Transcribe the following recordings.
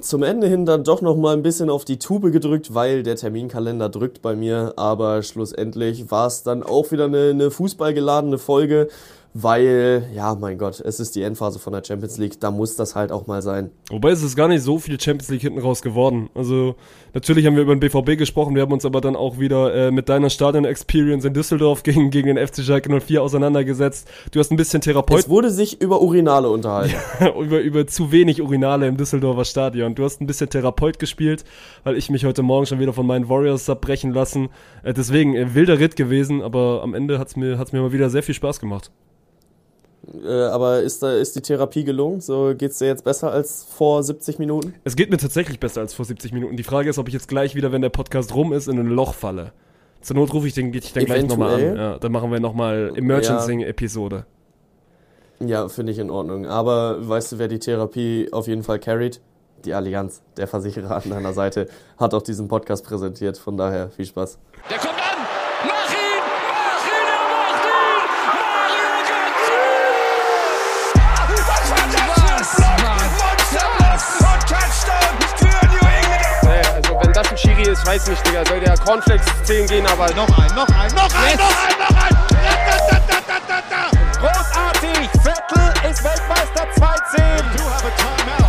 zum Ende hin dann doch noch mal ein bisschen auf die Tube gedrückt, weil der Terminkalender drückt bei mir. Aber schlussendlich war es dann auch wieder eine, eine fußballgeladene Folge weil, ja, mein Gott, es ist die Endphase von der Champions League, da muss das halt auch mal sein. Wobei es ist gar nicht so viel Champions League hinten raus geworden. Also, natürlich haben wir über den BVB gesprochen, wir haben uns aber dann auch wieder äh, mit deiner Stadion-Experience in Düsseldorf gegen, gegen den FC Schalke 04 auseinandergesetzt. Du hast ein bisschen Therapeut... Es wurde sich über Urinale unterhalten. über, über zu wenig Urinale im Düsseldorfer Stadion. Du hast ein bisschen Therapeut gespielt, weil ich mich heute Morgen schon wieder von meinen Warriors abbrechen lassen. Äh, deswegen, äh, wilder Ritt gewesen, aber am Ende hat's mir, hat's mir mal wieder sehr viel Spaß gemacht. Äh, aber ist, da, ist die Therapie gelungen? So geht es dir jetzt besser als vor 70 Minuten? Es geht mir tatsächlich besser als vor 70 Minuten. Die Frage ist, ob ich jetzt gleich wieder, wenn der Podcast rum ist, in ein Loch falle. Zur Not rufe ich den, ich dann gleich nochmal an. Ja, dann machen wir nochmal Emergency-Episode. Ja, ja finde ich in Ordnung. Aber weißt du, wer die Therapie auf jeden Fall carried? Die Allianz, der Versicherer an deiner Seite, hat auch diesen Podcast präsentiert. Von daher viel Spaß. Der kommt ich weiß nicht, Digga. Soll der Cornflakes 10 gehen, aber. Noch ein, noch ein, noch ein, yes. noch ein, noch ein! Großartig! Vettel ist Weltmeister 2-10.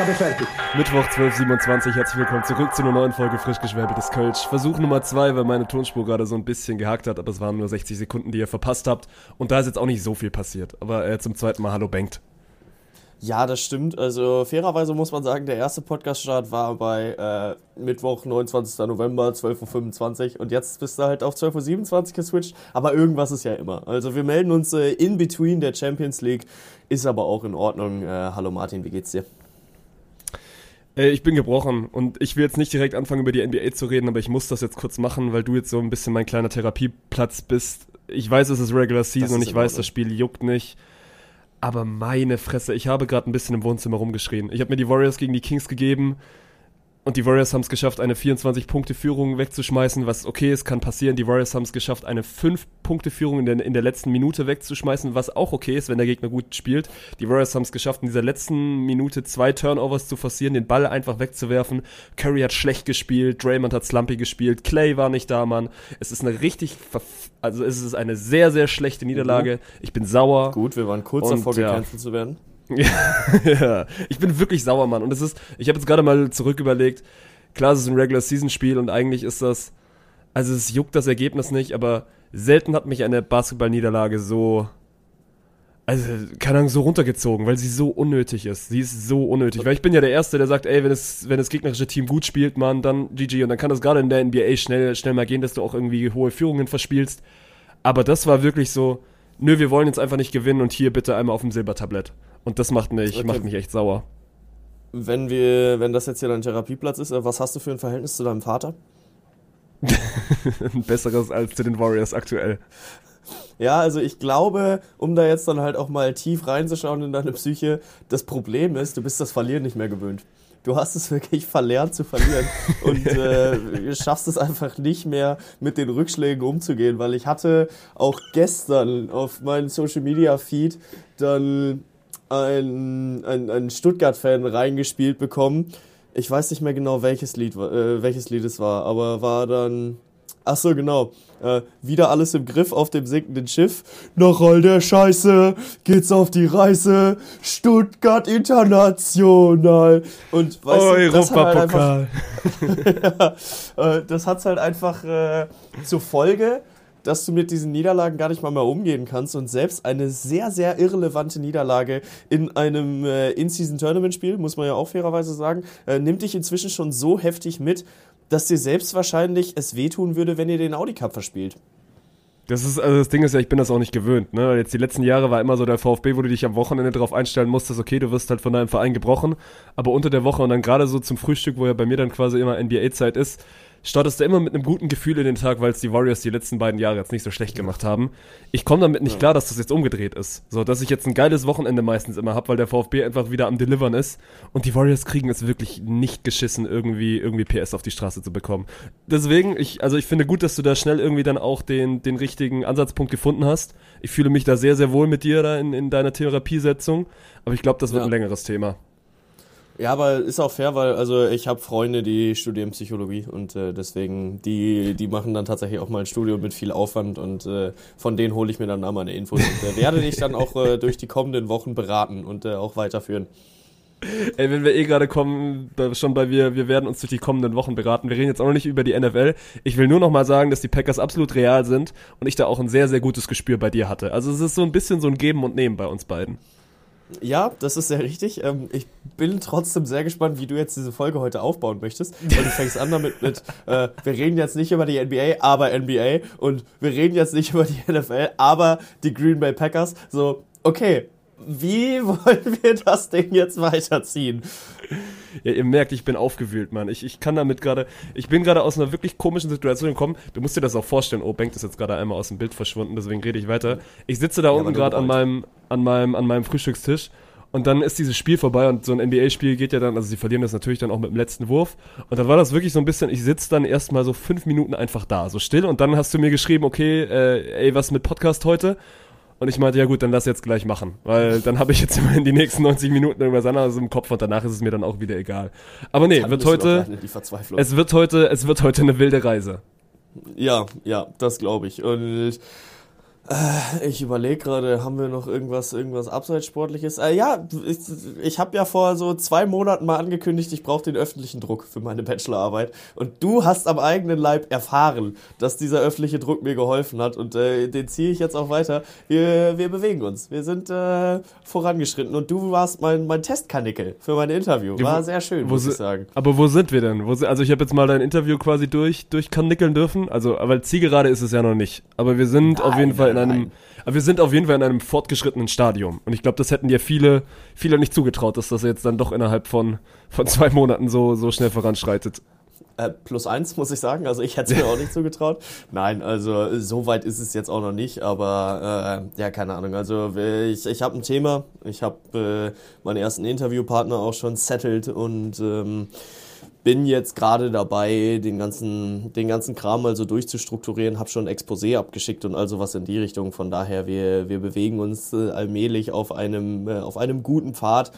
Ausgabe fertig. Mittwoch 12.27 herzlich willkommen zurück zu einer neuen Folge frisch geschwärbeltes Kölsch. Versuch Nummer zwei, weil meine Tonspur gerade so ein bisschen gehakt hat, aber es waren nur 60 Sekunden, die ihr verpasst habt. Und da ist jetzt auch nicht so viel passiert. Aber äh, zum zweiten Mal Hallo Bengt. Ja, das stimmt. Also fairerweise muss man sagen, der erste Podcast-Start war bei äh, Mittwoch, 29. November, 12.25 Uhr und jetzt bist du halt auf 12.27 Uhr geswitcht, aber irgendwas ist ja immer. Also wir melden uns äh, in between der Champions League, ist aber auch in Ordnung. Äh, hallo Martin, wie geht's dir? Ey, ich bin gebrochen und ich will jetzt nicht direkt anfangen, über die NBA zu reden, aber ich muss das jetzt kurz machen, weil du jetzt so ein bisschen mein kleiner Therapieplatz bist. Ich weiß, es ist Regular Season und ich weiß, das Spiel juckt nicht. Aber meine Fresse, ich habe gerade ein bisschen im Wohnzimmer rumgeschrien. Ich habe mir die Warriors gegen die Kings gegeben und die Warriors haben es geschafft, eine 24-Punkte-Führung wegzuschmeißen, was okay ist, kann passieren. Die Warriors haben es geschafft, eine 5-Punkte-Führung in der, in der letzten Minute wegzuschmeißen, was auch okay ist, wenn der Gegner gut spielt. Die Warriors haben es geschafft, in dieser letzten Minute zwei Turnovers zu forcieren, den Ball einfach wegzuwerfen. Curry hat schlecht gespielt, Draymond hat slumpy gespielt, Clay war nicht da, Mann. Es ist eine richtig, also es ist eine sehr, sehr schlechte Niederlage. Ich bin sauer. Gut, wir waren kurz davor, gecancelt ja. zu werden. ja, ich bin wirklich sauer, Mann. Und es ist, ich habe jetzt gerade mal zurück überlegt, klar, es ist ein Regular-Season-Spiel und eigentlich ist das, also es juckt das Ergebnis nicht, aber selten hat mich eine Basketball-Niederlage so, also, keine Ahnung, so runtergezogen, weil sie so unnötig ist. Sie ist so unnötig. Weil ich bin ja der Erste, der sagt, ey, wenn es, wenn das gegnerische Team gut spielt, Mann, dann GG. Und dann kann das gerade in der NBA schnell, schnell mal gehen, dass du auch irgendwie hohe Führungen verspielst. Aber das war wirklich so, nö, wir wollen jetzt einfach nicht gewinnen und hier bitte einmal auf dem Silbertablett. Und das macht mich, okay. macht mich echt sauer. Wenn wir, wenn das jetzt hier dein Therapieplatz ist, äh, was hast du für ein Verhältnis zu deinem Vater? ein besseres als zu den Warriors aktuell. Ja, also ich glaube, um da jetzt dann halt auch mal tief reinzuschauen in deine Psyche, das Problem ist, du bist das Verlieren nicht mehr gewöhnt. Du hast es wirklich verlernt zu verlieren und äh, schaffst es einfach nicht mehr mit den Rückschlägen umzugehen, weil ich hatte auch gestern auf meinem Social Media Feed dann ein, ein, ein Stuttgart-Fan reingespielt bekommen. Ich weiß nicht mehr genau, welches Lied, äh, welches Lied es war, aber war dann. Ach so, genau. Äh, wieder alles im Griff auf dem sinkenden Schiff. Nach all der Scheiße geht's auf die Reise. Stuttgart International. Und weißt oh, du, das hat halt einfach, ja, äh, das hat's halt einfach äh, zur Folge, dass du mit diesen Niederlagen gar nicht mal mehr umgehen kannst und selbst eine sehr, sehr irrelevante Niederlage in einem äh, In-Season-Tournament-Spiel, muss man ja auch fairerweise sagen, äh, nimmt dich inzwischen schon so heftig mit, dass dir selbst wahrscheinlich es wehtun würde, wenn ihr den Audi Cup verspielt. Das ist, also das Ding ist ja, ich bin das auch nicht gewöhnt, ne? Jetzt die letzten Jahre war immer so der VfB, wo du dich am Wochenende darauf einstellen musstest, okay, du wirst halt von deinem Verein gebrochen, aber unter der Woche und dann gerade so zum Frühstück, wo ja bei mir dann quasi immer NBA-Zeit ist, startest du immer mit einem guten Gefühl in den Tag, weil es die Warriors die letzten beiden Jahre jetzt nicht so schlecht gemacht haben. Ich komme damit nicht ja. klar, dass das jetzt umgedreht ist. So, dass ich jetzt ein geiles Wochenende meistens immer habe, weil der VfB einfach wieder am Delivern ist und die Warriors kriegen es wirklich nicht geschissen, irgendwie, irgendwie PS auf die Straße zu bekommen. Deswegen, ich, also ich finde gut, dass du da schnell irgendwie dann auch den, den richtigen Ansatzpunkt gefunden hast. Ich fühle mich da sehr, sehr wohl mit dir da in, in deiner Therapiesetzung, aber ich glaube, das wird ja. ein längeres Thema. Ja, aber ist auch fair, weil also ich habe Freunde, die studieren Psychologie und äh, deswegen, die, die machen dann tatsächlich auch mal ein Studium mit viel Aufwand und äh, von denen hole ich mir dann auch mal eine Info und äh, werde dich dann auch äh, durch die kommenden Wochen beraten und äh, auch weiterführen. Ey, wenn wir eh gerade kommen, schon bei wir, wir werden uns durch die kommenden Wochen beraten. Wir reden jetzt auch noch nicht über die NFL. Ich will nur noch mal sagen, dass die Packers absolut real sind und ich da auch ein sehr, sehr gutes Gespür bei dir hatte. Also es ist so ein bisschen so ein Geben und Nehmen bei uns beiden. Ja, das ist sehr richtig. Ähm, ich bin trotzdem sehr gespannt, wie du jetzt diese Folge heute aufbauen möchtest. Und du fängst an damit mit, äh, wir reden jetzt nicht über die NBA, aber NBA. Und wir reden jetzt nicht über die NFL, aber die Green Bay Packers. So, okay, wie wollen wir das Ding jetzt weiterziehen? Ja, ihr merkt, ich bin aufgewühlt, Mann. Ich, ich kann damit gerade, ich bin gerade aus einer wirklich komischen Situation gekommen. Du musst dir das auch vorstellen. Oh, Bengt ist jetzt gerade einmal aus dem Bild verschwunden, deswegen rede ich weiter. Ich sitze da ja, unten gerade an meinem, an meinem, an meinem Frühstückstisch und dann ist dieses Spiel vorbei und so ein NBA-Spiel geht ja dann, also sie verlieren das natürlich dann auch mit dem letzten Wurf. Und dann war das wirklich so ein bisschen, ich sitze dann erstmal so fünf Minuten einfach da, so still. Und dann hast du mir geschrieben, okay, äh, ey, was mit Podcast heute? Und ich meinte, ja gut, dann lass jetzt gleich machen. Weil dann habe ich jetzt immerhin die nächsten 90 Minuten irgendwas anderes im Kopf und danach ist es mir dann auch wieder egal. Aber nee, wird heute. Es wird heute, es wird heute eine wilde Reise. Ja, ja, das glaube ich. Und äh, ich überlege gerade, haben wir noch irgendwas, irgendwas Abseitssportliches? Äh, ja, ich, ich habe ja vor so zwei Monaten mal angekündigt, ich brauche den öffentlichen Druck für meine Bachelorarbeit. Und du hast am eigenen Leib erfahren, dass dieser öffentliche Druck mir geholfen hat. Und äh, den ziehe ich jetzt auch weiter. Wir, wir bewegen uns. Wir sind äh, vorangeschritten. Und du warst mein, mein Testkanickel für mein Interview. War sehr schön, muss ich sagen. Aber wo sind wir denn? Wo, also ich habe jetzt mal dein Interview quasi durch, durchkanickeln dürfen. Also, weil Zielgerade ist es ja noch nicht. Aber wir sind nein, auf jeden Fall in einem, aber wir sind auf jeden Fall in einem fortgeschrittenen Stadium. Und ich glaube, das hätten dir viele, viele nicht zugetraut, dass das jetzt dann doch innerhalb von, von zwei Monaten so, so schnell voranschreitet. Äh, plus eins, muss ich sagen. Also ich hätte es mir auch nicht zugetraut. Nein, also so weit ist es jetzt auch noch nicht, aber äh, ja, keine Ahnung. Also ich, ich habe ein Thema. Ich habe äh, meinen ersten Interviewpartner auch schon settled und ähm, bin jetzt gerade dabei, den ganzen, den ganzen Kram mal so durchzustrukturieren, habe schon Exposé abgeschickt und also was in die Richtung. Von daher, wir, wir bewegen uns äh, allmählich auf einem, äh, auf einem guten Pfad.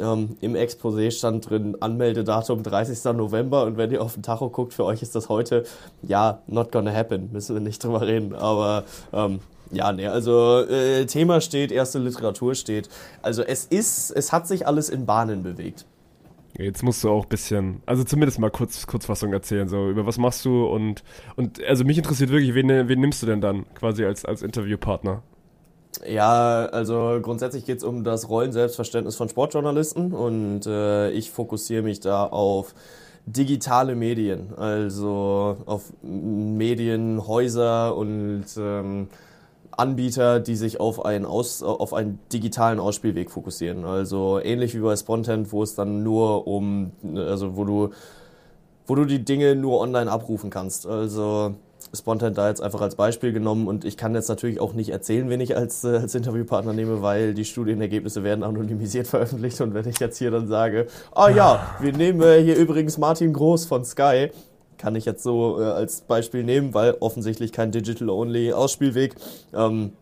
Ähm, Im Exposé stand drin Anmeldedatum 30. November und wenn ihr auf den Tacho guckt, für euch ist das heute, ja, not gonna happen, müssen wir nicht drüber reden, aber ähm, ja, nee, also äh, Thema steht, erste Literatur steht. Also es ist, es hat sich alles in Bahnen bewegt. Jetzt musst du auch ein bisschen, also zumindest mal kurz Kurzfassung erzählen, so über was machst du und und also mich interessiert wirklich, wen, wen nimmst du denn dann quasi als als Interviewpartner? Ja, also grundsätzlich geht es um das Rollenselbstverständnis von Sportjournalisten und äh, ich fokussiere mich da auf digitale Medien, also auf Medienhäuser und ähm, Anbieter, die sich auf einen, Aus, auf einen digitalen Ausspielweg fokussieren. Also ähnlich wie bei Spontent, wo es dann nur um, also wo du, wo du die Dinge nur online abrufen kannst. Also Spontent da jetzt einfach als Beispiel genommen und ich kann jetzt natürlich auch nicht erzählen, wen ich als, äh, als Interviewpartner nehme, weil die Studienergebnisse werden anonymisiert veröffentlicht und wenn ich jetzt hier dann sage, ah ja, wir nehmen äh, hier übrigens Martin Groß von Sky, kann ich jetzt so äh, als Beispiel nehmen, weil offensichtlich kein Digital-Only-Ausspielweg. Ähm,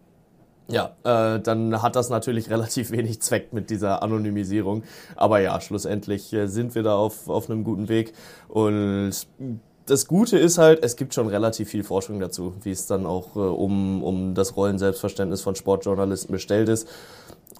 ja, äh, dann hat das natürlich relativ wenig Zweck mit dieser Anonymisierung. Aber ja, schlussendlich äh, sind wir da auf, auf einem guten Weg. Und das Gute ist halt, es gibt schon relativ viel Forschung dazu, wie es dann auch äh, um, um das Rollenselbstverständnis von Sportjournalisten bestellt ist.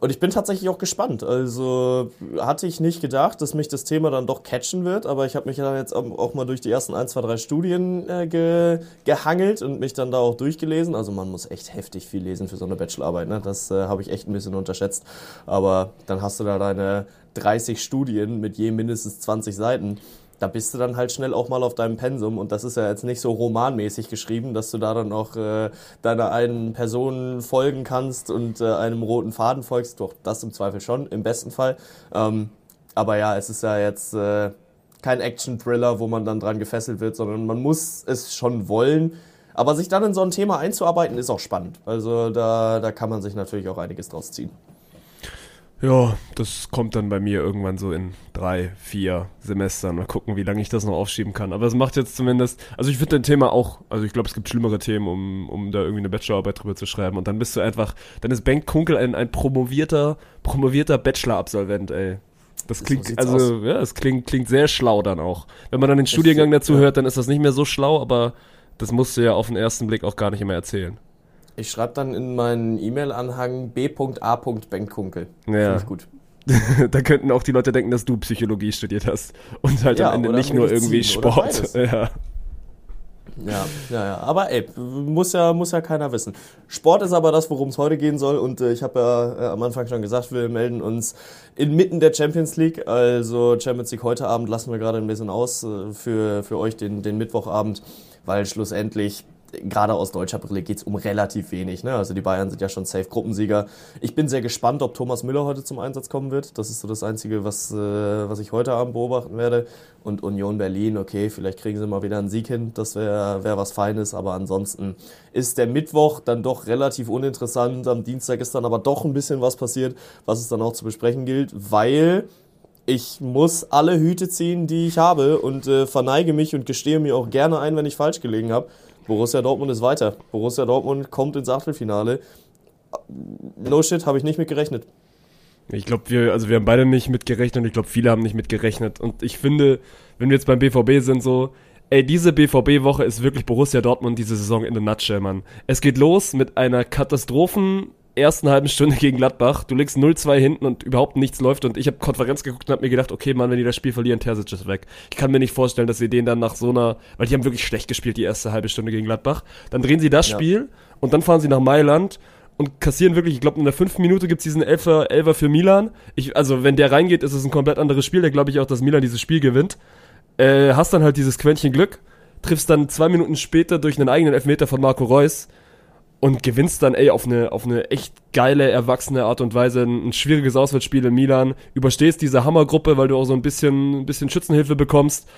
Und ich bin tatsächlich auch gespannt. Also hatte ich nicht gedacht, dass mich das Thema dann doch catchen wird, aber ich habe mich dann jetzt auch mal durch die ersten ein, zwei, drei Studien äh, ge gehangelt und mich dann da auch durchgelesen. Also man muss echt heftig viel lesen für so eine Bachelorarbeit. Ne? Das äh, habe ich echt ein bisschen unterschätzt. Aber dann hast du da deine 30 Studien mit je mindestens 20 Seiten da bist du dann halt schnell auch mal auf deinem Pensum und das ist ja jetzt nicht so romanmäßig geschrieben, dass du da dann auch äh, deiner einen Person folgen kannst und äh, einem roten Faden folgst. Doch, das im Zweifel schon, im besten Fall. Ähm, aber ja, es ist ja jetzt äh, kein Action-Thriller, wo man dann dran gefesselt wird, sondern man muss es schon wollen. Aber sich dann in so ein Thema einzuarbeiten, ist auch spannend. Also da, da kann man sich natürlich auch einiges draus ziehen. Ja, das kommt dann bei mir irgendwann so in drei, vier Semestern. Mal gucken, wie lange ich das noch aufschieben kann. Aber es macht jetzt zumindest, also ich finde dein Thema auch, also ich glaube, es gibt schlimmere Themen, um, um da irgendwie eine Bachelorarbeit drüber zu schreiben. Und dann bist du einfach, dann ist Bengt Kunkel ein, ein promovierter, promovierter Bachelor-Absolvent, ey. Das klingt, so also, aus. ja, es klingt, klingt sehr schlau dann auch. Wenn man dann den Studiengang dazu hört, dann ist das nicht mehr so schlau, aber das musst du ja auf den ersten Blick auch gar nicht immer erzählen. Ich schreibe dann in meinen E-Mail-Anhang b.a. Benkkunkel. Ja. Finde ich gut. da könnten auch die Leute denken, dass du Psychologie studiert hast und halt ja, am Ende nicht nur irgendwie Sport. Ja. Ja, ja, ja. Aber ey, muss ja, muss ja keiner wissen. Sport ist aber das, worum es heute gehen soll. Und äh, ich habe ja äh, am Anfang schon gesagt, wir melden uns inmitten der Champions League. Also Champions League heute Abend lassen wir gerade ein bisschen aus äh, für, für euch den, den Mittwochabend, weil schlussendlich gerade aus deutscher Brille geht es um relativ wenig. Ne? Also die Bayern sind ja schon safe Gruppensieger. Ich bin sehr gespannt, ob Thomas Müller heute zum Einsatz kommen wird. Das ist so das Einzige, was, äh, was ich heute Abend beobachten werde. Und Union Berlin, okay, vielleicht kriegen sie mal wieder einen Sieg hin. Das wäre wär was Feines. Aber ansonsten ist der Mittwoch dann doch relativ uninteressant. Am Dienstag ist dann aber doch ein bisschen was passiert, was es dann auch zu besprechen gilt, weil ich muss alle Hüte ziehen, die ich habe und äh, verneige mich und gestehe mir auch gerne ein, wenn ich falsch gelegen habe. Borussia Dortmund ist weiter. Borussia Dortmund kommt ins Achtelfinale. No shit, habe ich nicht mit gerechnet. Ich glaube, wir, also wir haben beide nicht mit gerechnet und ich glaube, viele haben nicht mit gerechnet. Und ich finde, wenn wir jetzt beim BVB sind, so, ey, diese BVB-Woche ist wirklich Borussia Dortmund diese Saison in der Nutshell, Mann. Es geht los mit einer Katastrophen ersten halben Stunde gegen Gladbach. Du legst 0-2 hinten und überhaupt nichts läuft. Und ich habe Konferenz geguckt und habe mir gedacht, okay, Mann, wenn die das Spiel verlieren, Terzic ist weg. Ich kann mir nicht vorstellen, dass sie den dann nach so einer, weil die haben wirklich schlecht gespielt, die erste halbe Stunde gegen Gladbach. Dann drehen sie das ja. Spiel und dann fahren sie nach Mailand und kassieren wirklich, ich glaube, in der fünften Minute gibt's diesen Elfer, Elfer für Milan. Ich, also, wenn der reingeht, ist es ein komplett anderes Spiel. Da glaube ich auch, dass Milan dieses Spiel gewinnt. Äh, hast dann halt dieses Quäntchen Glück, triffst dann zwei Minuten später durch einen eigenen Elfmeter von Marco Reus und gewinnst dann, ey, auf eine, auf eine echt geile, erwachsene Art und Weise ein, ein schwieriges Auswärtsspiel in Milan, überstehst diese Hammergruppe, weil du auch so ein bisschen, ein bisschen Schützenhilfe bekommst.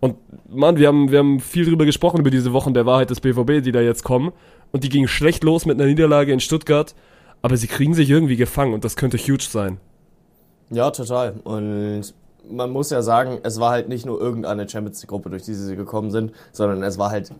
Und Mann, wir haben, wir haben viel drüber gesprochen, über diese Wochen der Wahrheit des BVB, die da jetzt kommen. Und die gingen schlecht los mit einer Niederlage in Stuttgart, aber sie kriegen sich irgendwie gefangen und das könnte huge sein. Ja, total. Und man muss ja sagen, es war halt nicht nur irgendeine Champions League-Gruppe, durch die sie gekommen sind, sondern es war halt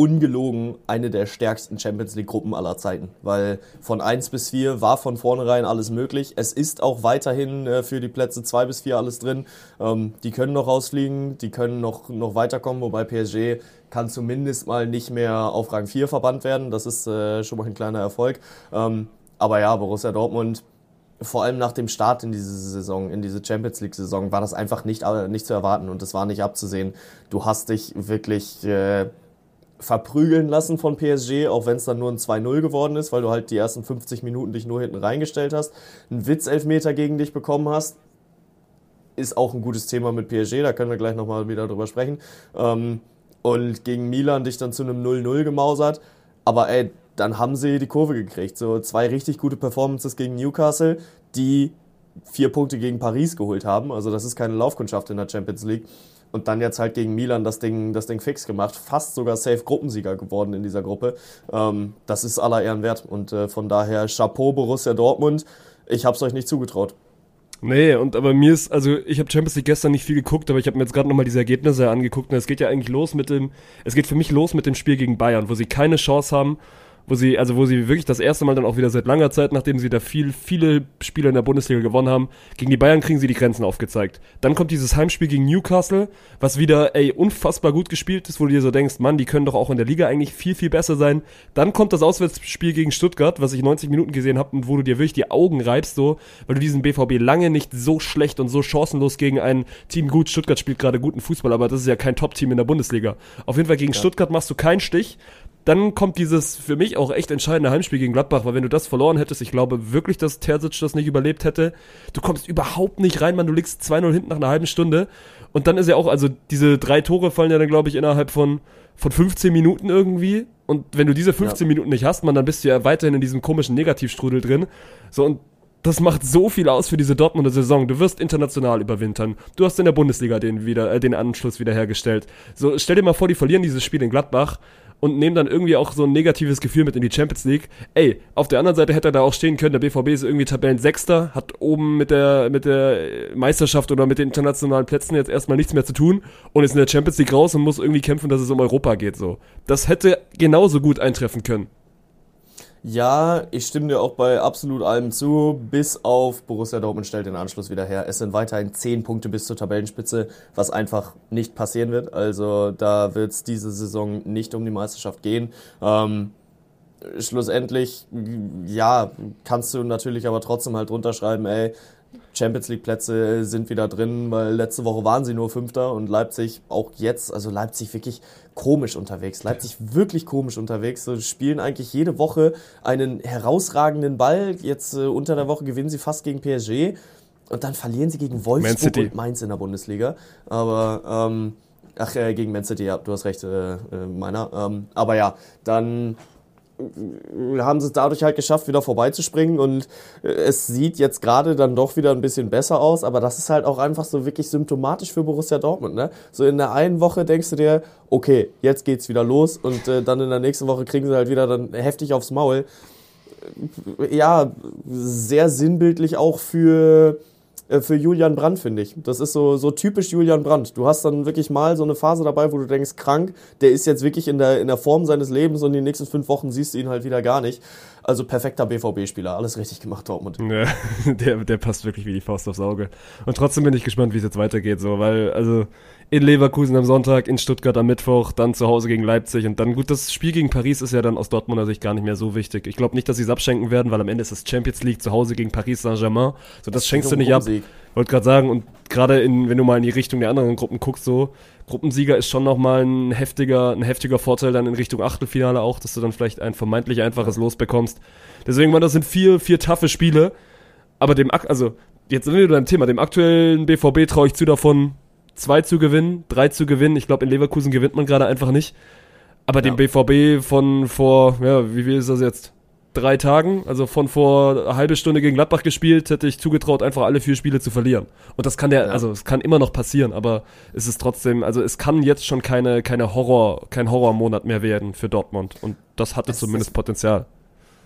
ungelogen eine der stärksten Champions League-Gruppen aller Zeiten. Weil von 1 bis 4 war von vornherein alles möglich. Es ist auch weiterhin äh, für die Plätze 2 bis 4 alles drin. Ähm, die können noch rausfliegen, die können noch, noch weiterkommen, wobei PSG kann zumindest mal nicht mehr auf Rang 4 verbannt werden. Das ist äh, schon mal ein kleiner Erfolg. Ähm, aber ja, Borussia Dortmund vor allem nach dem Start in diese Saison, in diese Champions League Saison, war das einfach nicht, äh, nicht zu erwarten und das war nicht abzusehen. Du hast dich wirklich äh, verprügeln lassen von PSG, auch wenn es dann nur ein 2-0 geworden ist, weil du halt die ersten 50 Minuten dich nur hinten reingestellt hast, einen Witzelfmeter gegen dich bekommen hast. Ist auch ein gutes Thema mit PSG, da können wir gleich nochmal wieder drüber sprechen. Ähm, und gegen Milan dich dann zu einem 0-0 gemausert. Aber ey, dann haben sie die Kurve gekriegt. So zwei richtig gute Performances gegen Newcastle, die vier Punkte gegen Paris geholt haben. Also das ist keine Laufkundschaft in der Champions League und dann jetzt halt gegen Milan das Ding, das Ding fix gemacht. Fast sogar safe Gruppensieger geworden in dieser Gruppe. Ähm, das ist aller Ehren wert. Und äh, von daher Chapeau Borussia Dortmund. Ich hab's euch nicht zugetraut. Nee, und aber mir ist, also ich habe Champions League gestern nicht viel geguckt, aber ich habe mir jetzt gerade nochmal diese Ergebnisse angeguckt und es geht ja eigentlich los mit dem, es geht für mich los mit dem Spiel gegen Bayern, wo sie keine Chance haben wo sie, also wo sie wirklich das erste Mal dann auch wieder seit langer Zeit, nachdem sie da viel, viele Spiele in der Bundesliga gewonnen haben, gegen die Bayern kriegen sie die Grenzen aufgezeigt. Dann kommt dieses Heimspiel gegen Newcastle, was wieder, ey, unfassbar gut gespielt ist, wo du dir so denkst, Mann, die können doch auch in der Liga eigentlich viel, viel besser sein. Dann kommt das Auswärtsspiel gegen Stuttgart, was ich 90 Minuten gesehen habe und wo du dir wirklich die Augen reibst, so, weil du diesen BVB lange nicht so schlecht und so chancenlos gegen ein Team gut, Stuttgart spielt gerade guten Fußball, aber das ist ja kein Top-Team in der Bundesliga. Auf jeden Fall gegen ja. Stuttgart machst du keinen Stich, dann kommt dieses für mich auch echt entscheidende Heimspiel gegen Gladbach, weil wenn du das verloren hättest, ich glaube wirklich, dass Terzic das nicht überlebt hätte. Du kommst überhaupt nicht rein, man, du liegst 2-0 hinten nach einer halben Stunde. Und dann ist ja auch, also diese drei Tore fallen ja dann, glaube ich, innerhalb von, von 15 Minuten irgendwie. Und wenn du diese 15 ja. Minuten nicht hast, man, dann bist du ja weiterhin in diesem komischen Negativstrudel drin. So, und das macht so viel aus für diese Dortmunder Saison. Du wirst international überwintern. Du hast in der Bundesliga den wieder, äh, den Anschluss wiederhergestellt. So, stell dir mal vor, die verlieren dieses Spiel in Gladbach und nehmen dann irgendwie auch so ein negatives Gefühl mit in die Champions League. Ey, auf der anderen Seite hätte er da auch stehen können, der BVB ist irgendwie Tabellensechster, hat oben mit der, mit der Meisterschaft oder mit den internationalen Plätzen jetzt erstmal nichts mehr zu tun und ist in der Champions League raus und muss irgendwie kämpfen, dass es um Europa geht, so. Das hätte genauso gut eintreffen können. Ja, ich stimme dir auch bei absolut allem zu, bis auf Borussia Dortmund stellt den Anschluss wieder her. Es sind weiterhin zehn Punkte bis zur Tabellenspitze, was einfach nicht passieren wird. Also da wird es diese Saison nicht um die Meisterschaft gehen. Ähm, schlussendlich, ja, kannst du natürlich aber trotzdem halt runterschreiben, ey, Champions League Plätze sind wieder drin, weil letzte Woche waren sie nur Fünfter und Leipzig auch jetzt, also Leipzig wirklich komisch unterwegs. Leipzig wirklich komisch unterwegs. So spielen eigentlich jede Woche einen herausragenden Ball. Jetzt äh, unter der Woche gewinnen sie fast gegen PSG und dann verlieren sie gegen Wolfsburg und Mainz in der Bundesliga. Aber ähm, ach äh, gegen Man City, ja, du hast recht, äh, äh meiner. Ähm, aber ja, dann haben sie es dadurch halt geschafft, wieder vorbeizuspringen und äh, es sieht jetzt gerade dann doch wieder ein bisschen besser aus, aber das ist halt auch einfach so wirklich symptomatisch für Borussia Dortmund, ne? So in der einen Woche denkst du dir, okay, jetzt geht's wieder los und äh, dann in der nächsten Woche kriegen sie halt wieder dann heftig aufs Maul. Ja, sehr sinnbildlich auch für äh, für Julian Brandt, finde ich. Das ist so, so typisch Julian Brandt. Du hast dann wirklich mal so eine Phase dabei, wo du denkst, krank, der ist jetzt wirklich in der, in der Form seines Lebens und die nächsten fünf Wochen siehst du ihn halt wieder gar nicht. Also perfekter BVB-Spieler, alles richtig gemacht, Dortmund. Ja, der, der passt wirklich wie die Faust aufs Auge. Und trotzdem bin ich gespannt, wie es jetzt weitergeht, so, weil, also, in Leverkusen am Sonntag, in Stuttgart am Mittwoch, dann zu Hause gegen Leipzig und dann, gut, das Spiel gegen Paris ist ja dann aus Dortmunder Sicht gar nicht mehr so wichtig. Ich glaube nicht, dass sie es abschenken werden, weil am Ende ist es Champions League zu Hause gegen Paris Saint-Germain. So, das, das schenkst du nicht ab. Wollte gerade sagen, und gerade wenn du mal in die Richtung der anderen Gruppen guckst, so, Gruppensieger ist schon nochmal ein heftiger, ein heftiger Vorteil dann in Richtung Achtelfinale auch, dass du dann vielleicht ein vermeintlich einfaches Los bekommst. Deswegen, man, das sind vier, vier taffe Spiele. Aber dem, also, jetzt sind wir wieder beim Thema, dem aktuellen BVB traue ich zu davon, zwei zu gewinnen, drei zu gewinnen. Ich glaube, in Leverkusen gewinnt man gerade einfach nicht. Aber ja. dem BVB von vor, ja, wie viel ist das jetzt? Drei Tagen, also von vor eine halbe Stunde gegen Gladbach gespielt, hätte ich zugetraut, einfach alle vier Spiele zu verlieren. Und das kann der, ja. also es kann immer noch passieren, aber es ist trotzdem, also es kann jetzt schon keine, keine Horror, kein Horrormonat mehr werden für Dortmund. Und das hatte es zumindest Potenzial.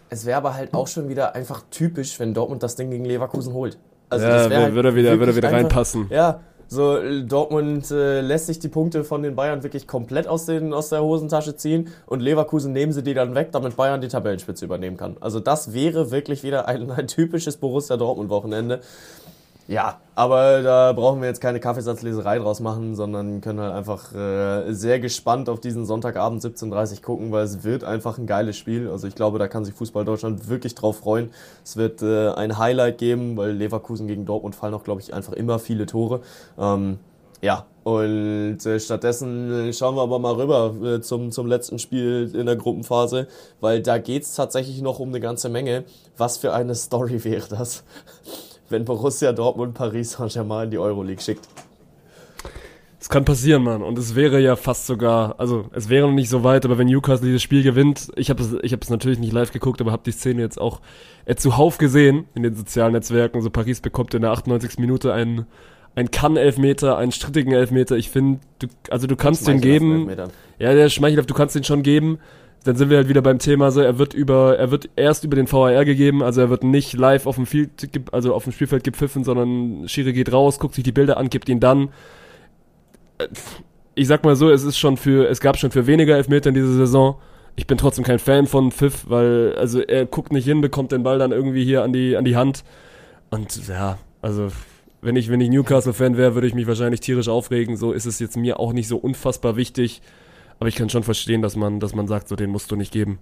Es wäre aber halt auch schon wieder einfach typisch, wenn Dortmund das Ding gegen Leverkusen holt. Also ja, würde, halt würde wieder, würde wieder einfach, reinpassen. Ja, so, Dortmund äh, lässt sich die Punkte von den Bayern wirklich komplett aus, den, aus der Hosentasche ziehen und Leverkusen nehmen sie die dann weg, damit Bayern die Tabellenspitze übernehmen kann. Also das wäre wirklich wieder ein, ein typisches Borussia Dortmund-Wochenende. Ja, aber da brauchen wir jetzt keine Kaffeesatzleserei draus machen, sondern können halt einfach äh, sehr gespannt auf diesen Sonntagabend 17.30 Uhr gucken, weil es wird einfach ein geiles Spiel. Also ich glaube, da kann sich Fußball Deutschland wirklich drauf freuen. Es wird äh, ein Highlight geben, weil Leverkusen gegen Dortmund fallen auch, glaube ich, einfach immer viele Tore. Ähm, ja, und äh, stattdessen schauen wir aber mal rüber äh, zum, zum letzten Spiel in der Gruppenphase, weil da geht's tatsächlich noch um eine ganze Menge. Was für eine Story wäre das? Wenn Borussia Dortmund Paris Saint-Germain in die Euroleague schickt. Es kann passieren, Mann. Und es wäre ja fast sogar, also es wäre noch nicht so weit, aber wenn Newcastle dieses Spiel gewinnt, ich habe es, ich habe es natürlich nicht live geguckt, aber habe die Szene jetzt auch äh, zuhauf gesehen in den sozialen Netzwerken. So Paris bekommt in der 98. Minute einen ein Kann-Elfmeter, einen strittigen Elfmeter. Ich finde, du, also du kannst den geben. Ja, der schmeichelhaft, du kannst den schon geben dann sind wir halt wieder beim Thema so, er wird über, er wird erst über den VAR gegeben, also er wird nicht live auf dem Field, also auf dem Spielfeld gepfiffen, sondern Schiri geht raus, guckt sich die Bilder an, gibt ihn dann. Ich sag mal so, es ist schon für, es gab schon für weniger Elfmeter in dieser Saison. Ich bin trotzdem kein Fan von Pfiff, weil, also er guckt nicht hin, bekommt den Ball dann irgendwie hier an die, an die Hand. Und ja, also wenn ich, wenn ich Newcastle-Fan wäre, würde ich mich wahrscheinlich tierisch aufregen. So ist es jetzt mir auch nicht so unfassbar wichtig. Aber ich kann schon verstehen, dass man, dass man sagt, so den musst du nicht geben.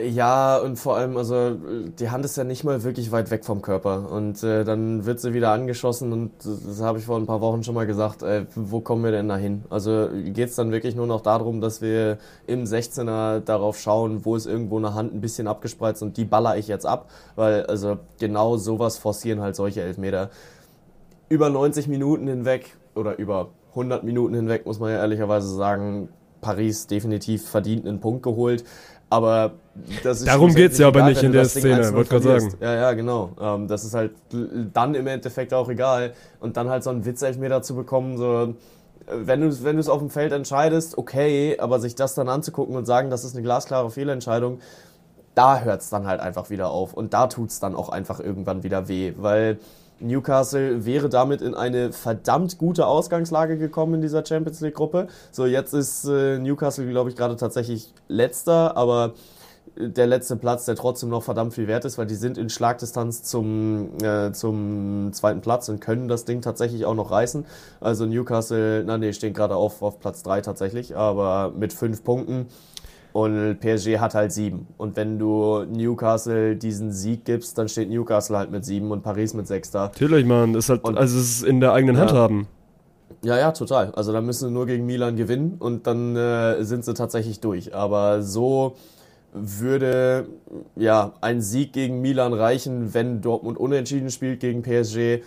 Ja, und vor allem, also die Hand ist ja nicht mal wirklich weit weg vom Körper. Und äh, dann wird sie wieder angeschossen und das habe ich vor ein paar Wochen schon mal gesagt, äh, wo kommen wir denn da hin? Also geht es dann wirklich nur noch darum, dass wir im 16er darauf schauen, wo ist irgendwo eine Hand ein bisschen abgespreizt und die baller ich jetzt ab, weil also genau sowas forcieren halt solche Elfmeter. Über 90 Minuten hinweg oder über 100 Minuten hinweg, muss man ja ehrlicherweise sagen, Paris definitiv verdient einen Punkt geholt. Aber das ist Darum geht es ja aber nicht in der Szene, wollte gerade sagen. Ja, ja, genau. Ähm, das ist halt dann im Endeffekt auch egal. Und dann halt so einen Witzelfmeter zu bekommen, so wenn du wenn es auf dem Feld entscheidest, okay, aber sich das dann anzugucken und sagen, das ist eine glasklare Fehlentscheidung, da hört es dann halt einfach wieder auf und da tut es dann auch einfach irgendwann wieder weh, weil Newcastle wäre damit in eine verdammt gute Ausgangslage gekommen in dieser Champions League Gruppe. So, jetzt ist äh, Newcastle, glaube ich, gerade tatsächlich letzter, aber der letzte Platz, der trotzdem noch verdammt viel wert ist, weil die sind in Schlagdistanz zum, äh, zum zweiten Platz und können das Ding tatsächlich auch noch reißen. Also Newcastle, na nee, stehen gerade auf, auf Platz 3 tatsächlich, aber mit fünf Punkten. Und PSG hat halt sieben. Und wenn du Newcastle diesen Sieg gibst, dann steht Newcastle halt mit sieben und Paris mit sechs da. Natürlich, man. Ist halt, und, also es ist in der eigenen ja. Hand haben. Ja, ja, total. Also da müssen sie nur gegen Milan gewinnen und dann äh, sind sie tatsächlich durch. Aber so würde ja ein Sieg gegen Milan reichen, wenn Dortmund unentschieden spielt gegen PSG.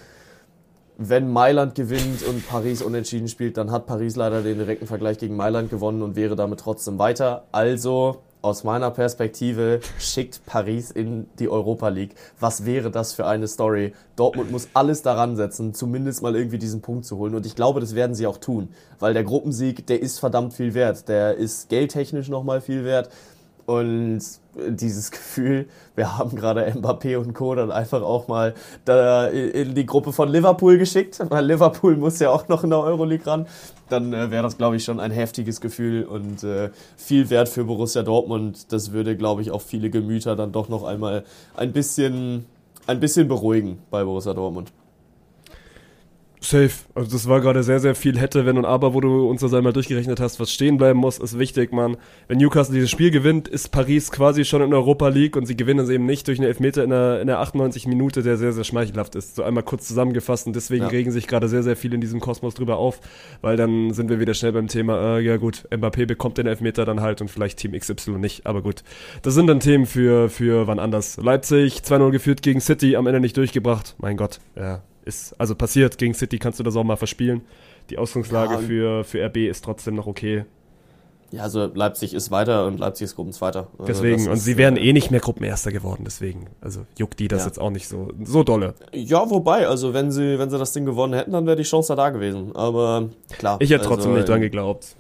Wenn Mailand gewinnt und Paris unentschieden spielt, dann hat Paris leider den direkten Vergleich gegen Mailand gewonnen und wäre damit trotzdem weiter. Also aus meiner Perspektive schickt Paris in die Europa League. Was wäre das für eine Story? Dortmund muss alles daran setzen, zumindest mal irgendwie diesen Punkt zu holen. Und ich glaube, das werden sie auch tun, weil der Gruppensieg, der ist verdammt viel wert. Der ist geldtechnisch nochmal viel wert. Und dieses Gefühl, wir haben gerade Mbappé und Co. dann einfach auch mal da in die Gruppe von Liverpool geschickt, weil Liverpool muss ja auch noch in der Euroleague ran. Dann äh, wäre das, glaube ich, schon ein heftiges Gefühl und äh, viel wert für Borussia Dortmund. Das würde, glaube ich, auch viele Gemüter dann doch noch einmal ein bisschen, ein bisschen beruhigen bei Borussia Dortmund. Safe. Also das war gerade sehr, sehr viel hätte, wenn und aber, wo du uns das einmal durchgerechnet hast, was stehen bleiben muss, ist wichtig, Mann. Wenn Newcastle dieses Spiel gewinnt, ist Paris quasi schon in Europa League und sie gewinnen es eben nicht durch einen Elfmeter in der, in der 98 Minute, der sehr, sehr schmeichelhaft ist. So einmal kurz zusammengefasst und deswegen ja. regen sich gerade sehr, sehr viel in diesem Kosmos drüber auf, weil dann sind wir wieder schnell beim Thema, äh, ja gut, Mbappé bekommt den Elfmeter dann halt und vielleicht Team XY nicht, aber gut. Das sind dann Themen für, für wann anders. Leipzig 2-0 geführt gegen City, am Ende nicht durchgebracht. Mein Gott, ja, ist also passiert. Gegen City kannst du das auch mal verspielen. Die Ausgangslage ja, für, für RB ist trotzdem noch okay. Ja, also Leipzig ist weiter und Leipzig ist Gruppenzweiter. Also deswegen, und sie wären äh, eh nicht mehr Gruppenerster geworden, deswegen. Also juckt die das ja. jetzt auch nicht so, so dolle. Ja, wobei, also wenn sie, wenn sie das Ding gewonnen hätten, dann wäre die Chance da gewesen. Aber klar. Ich hätte trotzdem also, nicht dran geglaubt.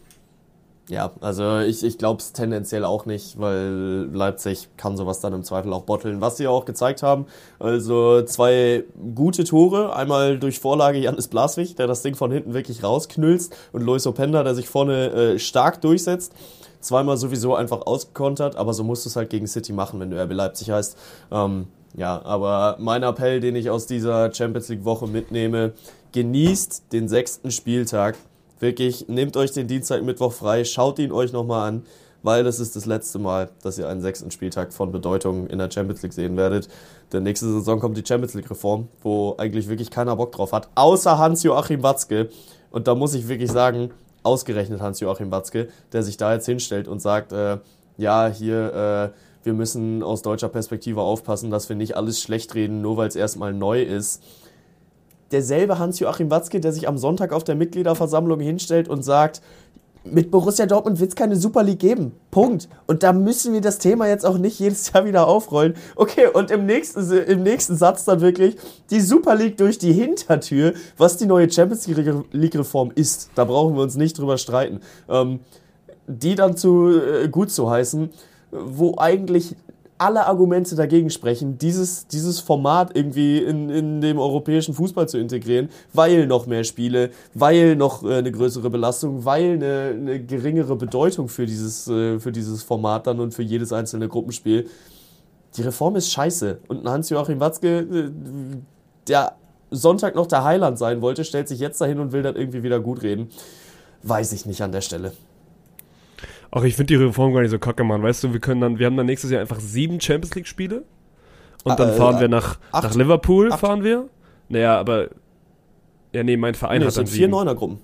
Ja, also ich, ich glaube es tendenziell auch nicht, weil Leipzig kann sowas dann im Zweifel auch botteln, was sie auch gezeigt haben. Also zwei gute Tore, einmal durch Vorlage Janis Blaswig, der das Ding von hinten wirklich rausknülst und Lois Openda, der sich vorne äh, stark durchsetzt. Zweimal sowieso einfach ausgekontert, aber so musst du es halt gegen City machen, wenn du RB Leipzig heißt. Ähm, ja, aber mein Appell, den ich aus dieser Champions League Woche mitnehme, genießt den sechsten Spieltag Wirklich, nehmt euch den Dienstag, Mittwoch frei, schaut ihn euch nochmal an, weil das ist das letzte Mal, dass ihr einen sechsten Spieltag von Bedeutung in der Champions League sehen werdet. Denn nächste Saison kommt die Champions League-Reform, wo eigentlich wirklich keiner Bock drauf hat, außer Hans-Joachim Watzke. Und da muss ich wirklich sagen, ausgerechnet Hans-Joachim Watzke, der sich da jetzt hinstellt und sagt, äh, ja, hier, äh, wir müssen aus deutscher Perspektive aufpassen, dass wir nicht alles schlecht reden, nur weil es erstmal neu ist derselbe Hans-Joachim Watzke, der sich am Sonntag auf der Mitgliederversammlung hinstellt und sagt, mit Borussia Dortmund wird es keine Super League geben. Punkt. Und da müssen wir das Thema jetzt auch nicht jedes Jahr wieder aufrollen. Okay, und im nächsten, im nächsten Satz dann wirklich die Super League durch die Hintertür, was die neue Champions League-Reform ist. Da brauchen wir uns nicht drüber streiten. Ähm, die dann zu äh, gut zu heißen, wo eigentlich alle Argumente dagegen sprechen, dieses, dieses Format irgendwie in, in dem europäischen Fußball zu integrieren, weil noch mehr Spiele, weil noch äh, eine größere Belastung, weil eine, eine geringere Bedeutung für dieses, äh, für dieses Format dann und für jedes einzelne Gruppenspiel. Die Reform ist scheiße. Und Hans-Joachim Watzke, äh, der Sonntag noch der Heiland sein wollte, stellt sich jetzt dahin und will das irgendwie wieder gut reden. Weiß ich nicht an der Stelle. Ach, ich finde die Reform gar nicht so kacke, Mann. Weißt du, wir können dann, wir haben dann nächstes Jahr einfach sieben Champions League Spiele und dann ah, fahren äh, wir nach, acht, nach Liverpool, acht. fahren wir. Naja, aber ja, nee, mein Verein nee, hat dann sieben. vier Neunergruppen.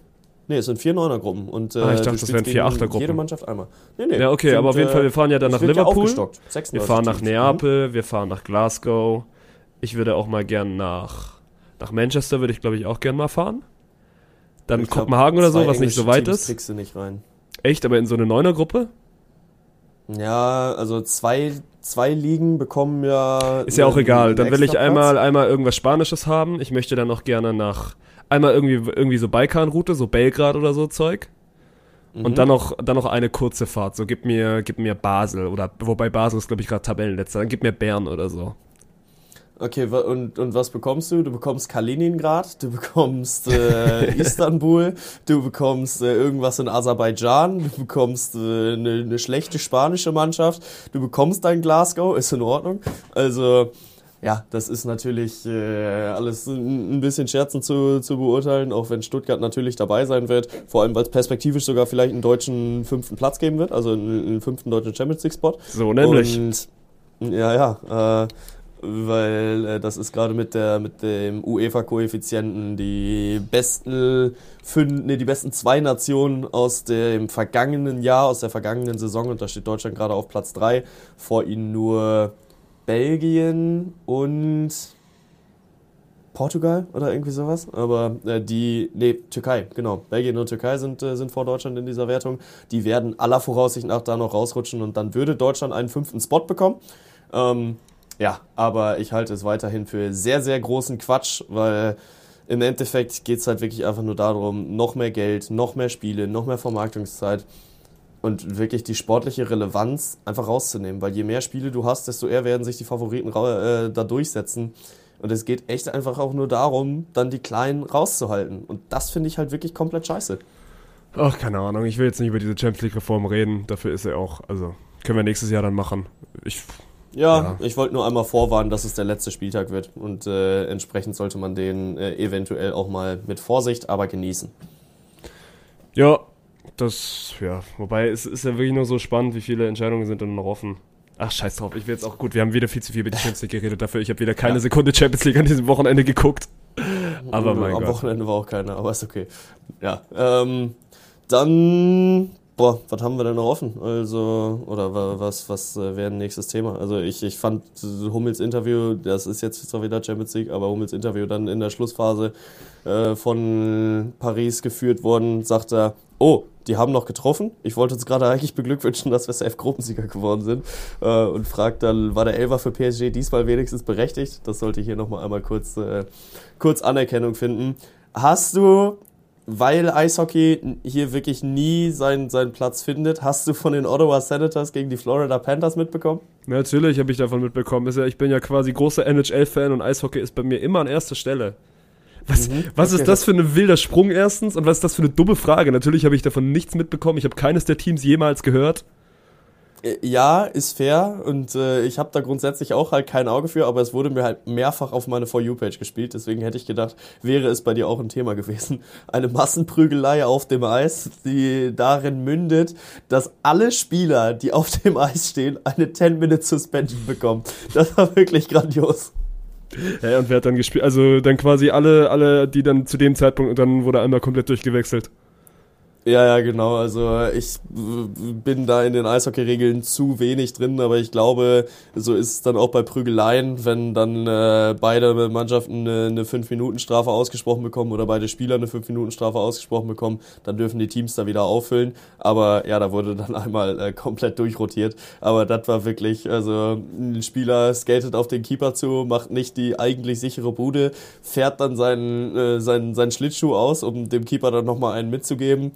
Nee, es sind vier Neunergruppen. Und, äh, ah, ich dachte, das wären vier Achtergruppen. Jede Mannschaft einmal. Nee, nee. Ja, okay, sind, aber auf jeden Fall, wir fahren ja dann nach Liverpool. Ja wir fahren nach Neapel, wir fahren nach Glasgow. Ich würde auch mal gern nach, nach Manchester, würde ich glaube ich auch gern mal fahren. Dann ich Kopenhagen glaub, oder so, was nicht so weit Teams ist. kriegst du nicht rein. Echt, aber in so eine Neunergruppe? Ja, also zwei, zwei Ligen bekommen ja. Ist ja auch egal. Dann will ich einmal, einmal irgendwas Spanisches haben. Ich möchte dann auch gerne nach einmal irgendwie, irgendwie so Balkanroute, so Belgrad oder so Zeug. Und mhm. dann noch, dann noch eine kurze Fahrt. So, gib mir, gib mir Basel oder, wobei Basel ist, glaube ich, gerade Tabellenletzter. Dann gib mir Bern oder so. Okay, und, und was bekommst du? Du bekommst Kaliningrad, du bekommst äh, Istanbul, du bekommst äh, irgendwas in Aserbaidschan, du bekommst äh, eine, eine schlechte spanische Mannschaft, du bekommst dein Glasgow, ist in Ordnung. Also, ja, das ist natürlich äh, alles ein bisschen scherzend zu, zu beurteilen, auch wenn Stuttgart natürlich dabei sein wird, vor allem weil es perspektivisch sogar vielleicht einen deutschen fünften Platz geben wird, also einen, einen fünften deutschen Champions League Spot. So nämlich. Und, ja, ja. Äh, weil äh, das ist gerade mit der mit dem UEFA-Koeffizienten die besten fünf, nee, die besten zwei Nationen aus dem vergangenen Jahr, aus der vergangenen Saison und da steht Deutschland gerade auf Platz 3, vor ihnen nur Belgien und Portugal oder irgendwie sowas. Aber äh, die, nee, Türkei, genau. Belgien und Türkei sind, äh, sind vor Deutschland in dieser Wertung. Die werden aller Voraussicht nach da noch rausrutschen und dann würde Deutschland einen fünften Spot bekommen. Ähm, ja, aber ich halte es weiterhin für sehr, sehr großen Quatsch, weil im Endeffekt geht es halt wirklich einfach nur darum, noch mehr Geld, noch mehr Spiele, noch mehr Vermarktungszeit und wirklich die sportliche Relevanz einfach rauszunehmen. Weil je mehr Spiele du hast, desto eher werden sich die Favoriten äh, da durchsetzen. Und es geht echt einfach auch nur darum, dann die Kleinen rauszuhalten. Und das finde ich halt wirklich komplett scheiße. Ach, keine Ahnung. Ich will jetzt nicht über diese Champions League-Reform reden. Dafür ist er auch. Also, können wir nächstes Jahr dann machen. Ich ja, ja. ich wollte nur einmal vorwarnen, dass es der letzte Spieltag wird und äh, entsprechend sollte man den äh, eventuell auch mal mit Vorsicht, aber genießen. Ja, das, ja, wobei es ist ja wirklich nur so spannend, wie viele Entscheidungen sind dann noch offen. Ach, scheiß drauf, ich will jetzt auch gut, wir haben wieder viel zu viel über die Champions League geredet, dafür ich habe wieder keine ja. Sekunde Champions League an diesem Wochenende geguckt. Aber mein Am Gott. Wochenende war auch keiner, aber ist okay. Ja, ähm, dann Boah, was haben wir denn noch offen? Also, oder was, was äh, wäre ein nächstes Thema? Also ich, ich fand Hummels Interview, das ist jetzt zwar wieder Champions League, aber Hummels Interview dann in der Schlussphase äh, von Paris geführt worden, sagt er, oh, die haben noch getroffen. Ich wollte uns gerade eigentlich beglückwünschen, dass wir SF-Gruppensieger geworden sind. Äh, und fragt dann, war der Elfer für PSG diesmal wenigstens berechtigt? Das sollte hier nochmal einmal kurz, äh, kurz Anerkennung finden. Hast du weil Eishockey hier wirklich nie seinen, seinen Platz findet. Hast du von den Ottawa Senators gegen die Florida Panthers mitbekommen? Ja, natürlich habe ich davon mitbekommen. Ich bin ja quasi großer NHL-Fan und Eishockey ist bei mir immer an erster Stelle. Was, mhm, was okay. ist das für ein wilder Sprung erstens und was ist das für eine dumme Frage? Natürlich habe ich davon nichts mitbekommen. Ich habe keines der Teams jemals gehört. Äh, ja, ist fair und äh, ich habe da grundsätzlich auch halt kein Auge für, aber es wurde mir halt mehrfach auf meine For You-Page gespielt, deswegen hätte ich gedacht, wäre es bei dir auch ein Thema gewesen. Eine Massenprügelei auf dem Eis, die darin mündet, dass alle Spieler, die auf dem Eis stehen, eine 10-Minute-Suspension bekommen. Das war wirklich grandios. Ja, und wer hat dann gespielt? Also dann quasi alle, alle, die dann zu dem Zeitpunkt, und dann wurde einmal komplett durchgewechselt. Ja, ja, genau. Also ich bin da in den Eishockey-Regeln zu wenig drin, aber ich glaube, so ist es dann auch bei Prügeleien, wenn dann äh, beide Mannschaften eine, eine 5-Minuten-Strafe ausgesprochen bekommen oder beide Spieler eine 5-Minuten-Strafe ausgesprochen bekommen, dann dürfen die Teams da wieder auffüllen. Aber ja, da wurde dann einmal äh, komplett durchrotiert. Aber das war wirklich, also ein Spieler skatet auf den Keeper zu, macht nicht die eigentlich sichere Bude, fährt dann seinen, äh, seinen, seinen Schlittschuh aus, um dem Keeper dann nochmal einen mitzugeben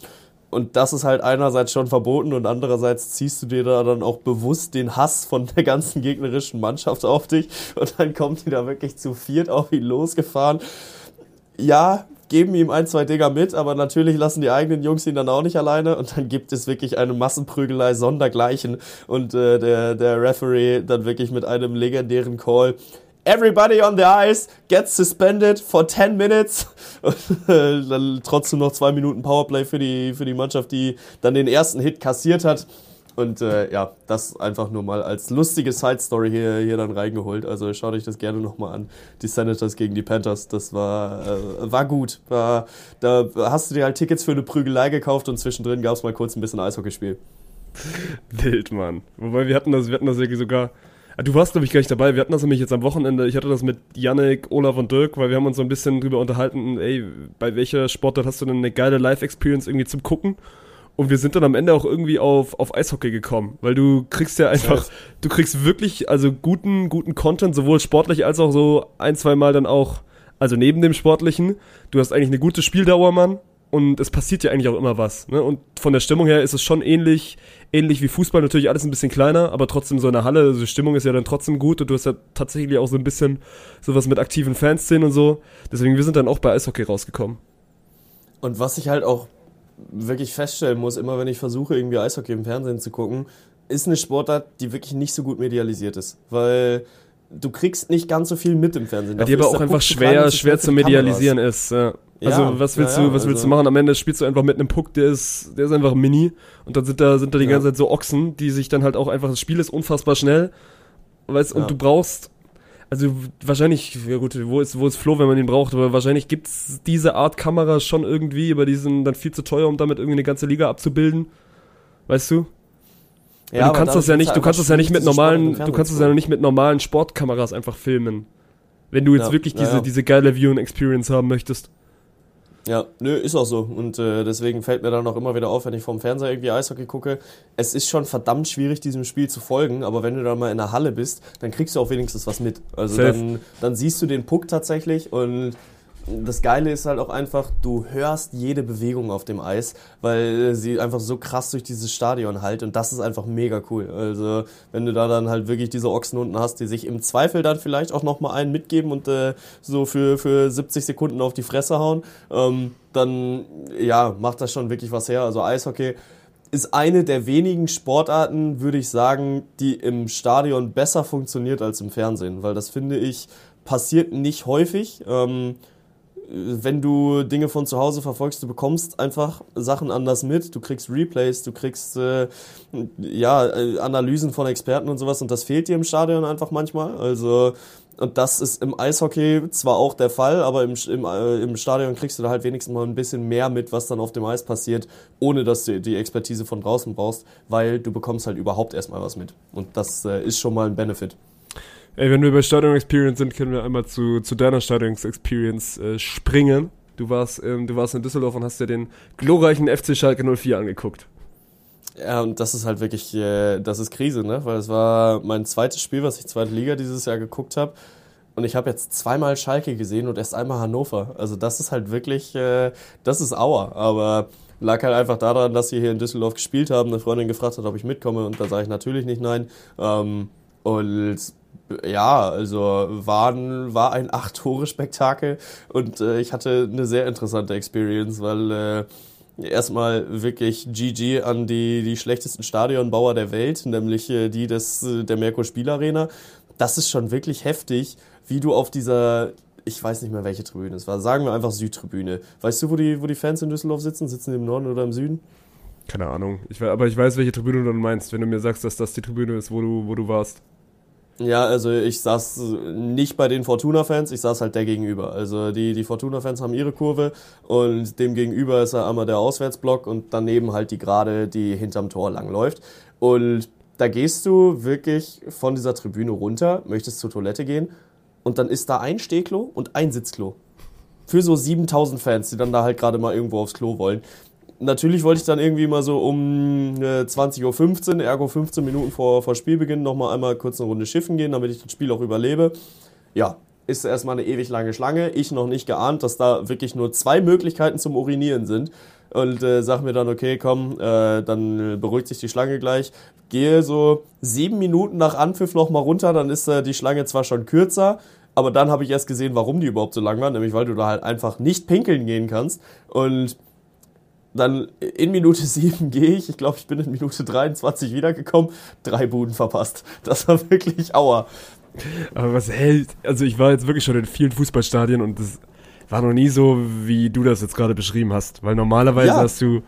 und das ist halt einerseits schon verboten und andererseits ziehst du dir da dann auch bewusst den Hass von der ganzen gegnerischen Mannschaft auf dich. Und dann kommt die da wirklich zu viert auf ihn losgefahren. Ja, geben ihm ein, zwei Dinger mit, aber natürlich lassen die eigenen Jungs ihn dann auch nicht alleine. Und dann gibt es wirklich eine Massenprügelei sondergleichen. Und äh, der, der Referee dann wirklich mit einem legendären Call Everybody on the ice gets suspended for 10 minutes. Äh, dann trotzdem noch zwei Minuten Powerplay für die, für die Mannschaft, die dann den ersten Hit kassiert hat. Und äh, ja, das einfach nur mal als lustige Side-Story hier, hier dann reingeholt. Also schaut euch das gerne nochmal an. Die Senators gegen die Panthers, das war, äh, war gut. War, da hast du dir halt Tickets für eine Prügelei gekauft und zwischendrin gab es mal kurz ein bisschen Eishockeyspiel. Wild, Mann. Wobei wir hatten das, wir hatten das ja sogar du warst, glaube ich, gar nicht dabei. Wir hatten das nämlich jetzt am Wochenende. Ich hatte das mit Yannick, Olaf und Dirk, weil wir haben uns so ein bisschen drüber unterhalten, ey, bei welcher Sportart hast du denn eine geile Live-Experience irgendwie zum Gucken? Und wir sind dann am Ende auch irgendwie auf, auf Eishockey gekommen, weil du kriegst ja einfach, du kriegst wirklich also guten, guten Content, sowohl sportlich als auch so ein, zwei Mal dann auch, also neben dem Sportlichen. Du hast eigentlich eine gute Spieldauer, Mann. Und es passiert ja eigentlich auch immer was. Ne? Und von der Stimmung her ist es schon ähnlich, ähnlich wie Fußball, natürlich alles ein bisschen kleiner, aber trotzdem so in Halle, also die Stimmung ist ja dann trotzdem gut und du hast ja tatsächlich auch so ein bisschen sowas mit aktiven Fanszenen und so. Deswegen, wir sind dann auch bei Eishockey rausgekommen. Und was ich halt auch wirklich feststellen muss, immer wenn ich versuche, irgendwie Eishockey im Fernsehen zu gucken, ist eine Sportart, die wirklich nicht so gut medialisiert ist. Weil du kriegst nicht ganz so viel mit im Fernsehen. Ja, die aber auch einfach schwer, schwer zu medialisieren ist. Ja. Also ja, was willst ja, du, was willst also du machen? Am Ende spielst du einfach mit einem Puck, der ist, der ist einfach mini und dann sind da, sind da die ganze Zeit so Ochsen, die sich dann halt auch einfach, das Spiel ist unfassbar schnell, weißt, und du brauchst, also wahrscheinlich, ja gut, wo ist, wo ist Flo, wenn man ihn braucht, aber wahrscheinlich gibt's diese Art Kamera schon irgendwie, aber die sind dann viel zu teuer, um damit irgendwie eine ganze Liga abzubilden, weißt du? Ja, du kannst das ja nicht, du kannst das ja nicht mit normalen, du kannst das ja nicht mit normalen Sportkameras einfach filmen. Wenn du jetzt ja, wirklich diese, ja. diese geile Viewing Experience haben möchtest. Ja, nö, ist auch so. Und äh, deswegen fällt mir dann auch immer wieder auf, wenn ich vom Fernseher irgendwie Eishockey gucke. Es ist schon verdammt schwierig, diesem Spiel zu folgen, aber wenn du dann mal in der Halle bist, dann kriegst du auch wenigstens was mit. Also dann, dann siehst du den Puck tatsächlich und das Geile ist halt auch einfach, du hörst jede Bewegung auf dem Eis, weil sie einfach so krass durch dieses Stadion halt und das ist einfach mega cool. Also wenn du da dann halt wirklich diese Ochsen unten hast, die sich im Zweifel dann vielleicht auch nochmal einen mitgeben und äh, so für, für 70 Sekunden auf die Fresse hauen, ähm, dann ja, macht das schon wirklich was her. Also Eishockey ist eine der wenigen Sportarten, würde ich sagen, die im Stadion besser funktioniert als im Fernsehen, weil das finde ich passiert nicht häufig. Ähm, wenn du Dinge von zu Hause verfolgst, du bekommst einfach Sachen anders mit, du kriegst Replays, du kriegst äh, ja äh, Analysen von Experten und sowas und das fehlt dir im Stadion einfach manchmal. Also und das ist im Eishockey zwar auch der Fall, aber im, im, äh, im Stadion kriegst du da halt wenigstens mal ein bisschen mehr mit, was dann auf dem Eis passiert, ohne dass du die Expertise von draußen brauchst, weil du bekommst halt überhaupt erstmal was mit. Und das äh, ist schon mal ein Benefit. Ey, wenn wir bei Stadion Experience sind, können wir einmal zu, zu deiner Stadion Experience äh, springen. Du warst, ähm, du warst in Düsseldorf und hast dir den glorreichen FC Schalke 04 angeguckt. Ja, und das ist halt wirklich, äh, das ist Krise, ne? Weil es war mein zweites Spiel, was ich zweite Liga dieses Jahr geguckt habe. Und ich habe jetzt zweimal Schalke gesehen und erst einmal Hannover. Also das ist halt wirklich, äh, das ist Auer. Aber lag halt einfach daran, dass sie hier in Düsseldorf gespielt haben. Eine Freundin gefragt hat, ob ich mitkomme und da sage ich natürlich nicht nein. Ähm, und ja, also war, war ein Acht-Tore-Spektakel und äh, ich hatte eine sehr interessante Experience, weil äh, erstmal wirklich GG an die, die schlechtesten Stadionbauer der Welt, nämlich äh, die des, äh, der Merkur Spielarena. Das ist schon wirklich heftig, wie du auf dieser ich weiß nicht mehr, welche Tribüne es war. Sagen wir einfach Südtribüne. Weißt du, wo die, wo die Fans in Düsseldorf sitzen? Sitzen die im Norden oder im Süden? Keine Ahnung. Ich, aber ich weiß, welche Tribüne du meinst, wenn du mir sagst, dass das die Tribüne ist, wo du, wo du warst. Ja, also ich saß nicht bei den Fortuna-Fans, ich saß halt der gegenüber. Also die, die Fortuna-Fans haben ihre Kurve und dem gegenüber ist ja einmal der Auswärtsblock und daneben halt die Gerade, die hinterm Tor langläuft. Und da gehst du wirklich von dieser Tribüne runter, möchtest zur Toilette gehen und dann ist da ein Stehklo und ein Sitzklo. Für so 7000 Fans, die dann da halt gerade mal irgendwo aufs Klo wollen natürlich wollte ich dann irgendwie mal so um äh, 20.15 Uhr, ergo 15 Minuten vor, vor Spielbeginn, nochmal einmal kurz eine Runde schiffen gehen, damit ich das Spiel auch überlebe. Ja, ist erstmal eine ewig lange Schlange. Ich noch nicht geahnt, dass da wirklich nur zwei Möglichkeiten zum Urinieren sind. Und äh, sag mir dann, okay, komm, äh, dann beruhigt sich die Schlange gleich. Gehe so sieben Minuten nach Anpfiff nochmal runter, dann ist äh, die Schlange zwar schon kürzer, aber dann habe ich erst gesehen, warum die überhaupt so lang war, nämlich weil du da halt einfach nicht pinkeln gehen kannst. Und dann in Minute 7 gehe ich. Ich glaube, ich bin in Minute 23 wiedergekommen. Drei Buden verpasst. Das war wirklich Aua. Aber was hält? Also ich war jetzt wirklich schon in vielen Fußballstadien und das war noch nie so, wie du das jetzt gerade beschrieben hast. Weil normalerweise ja. hast du,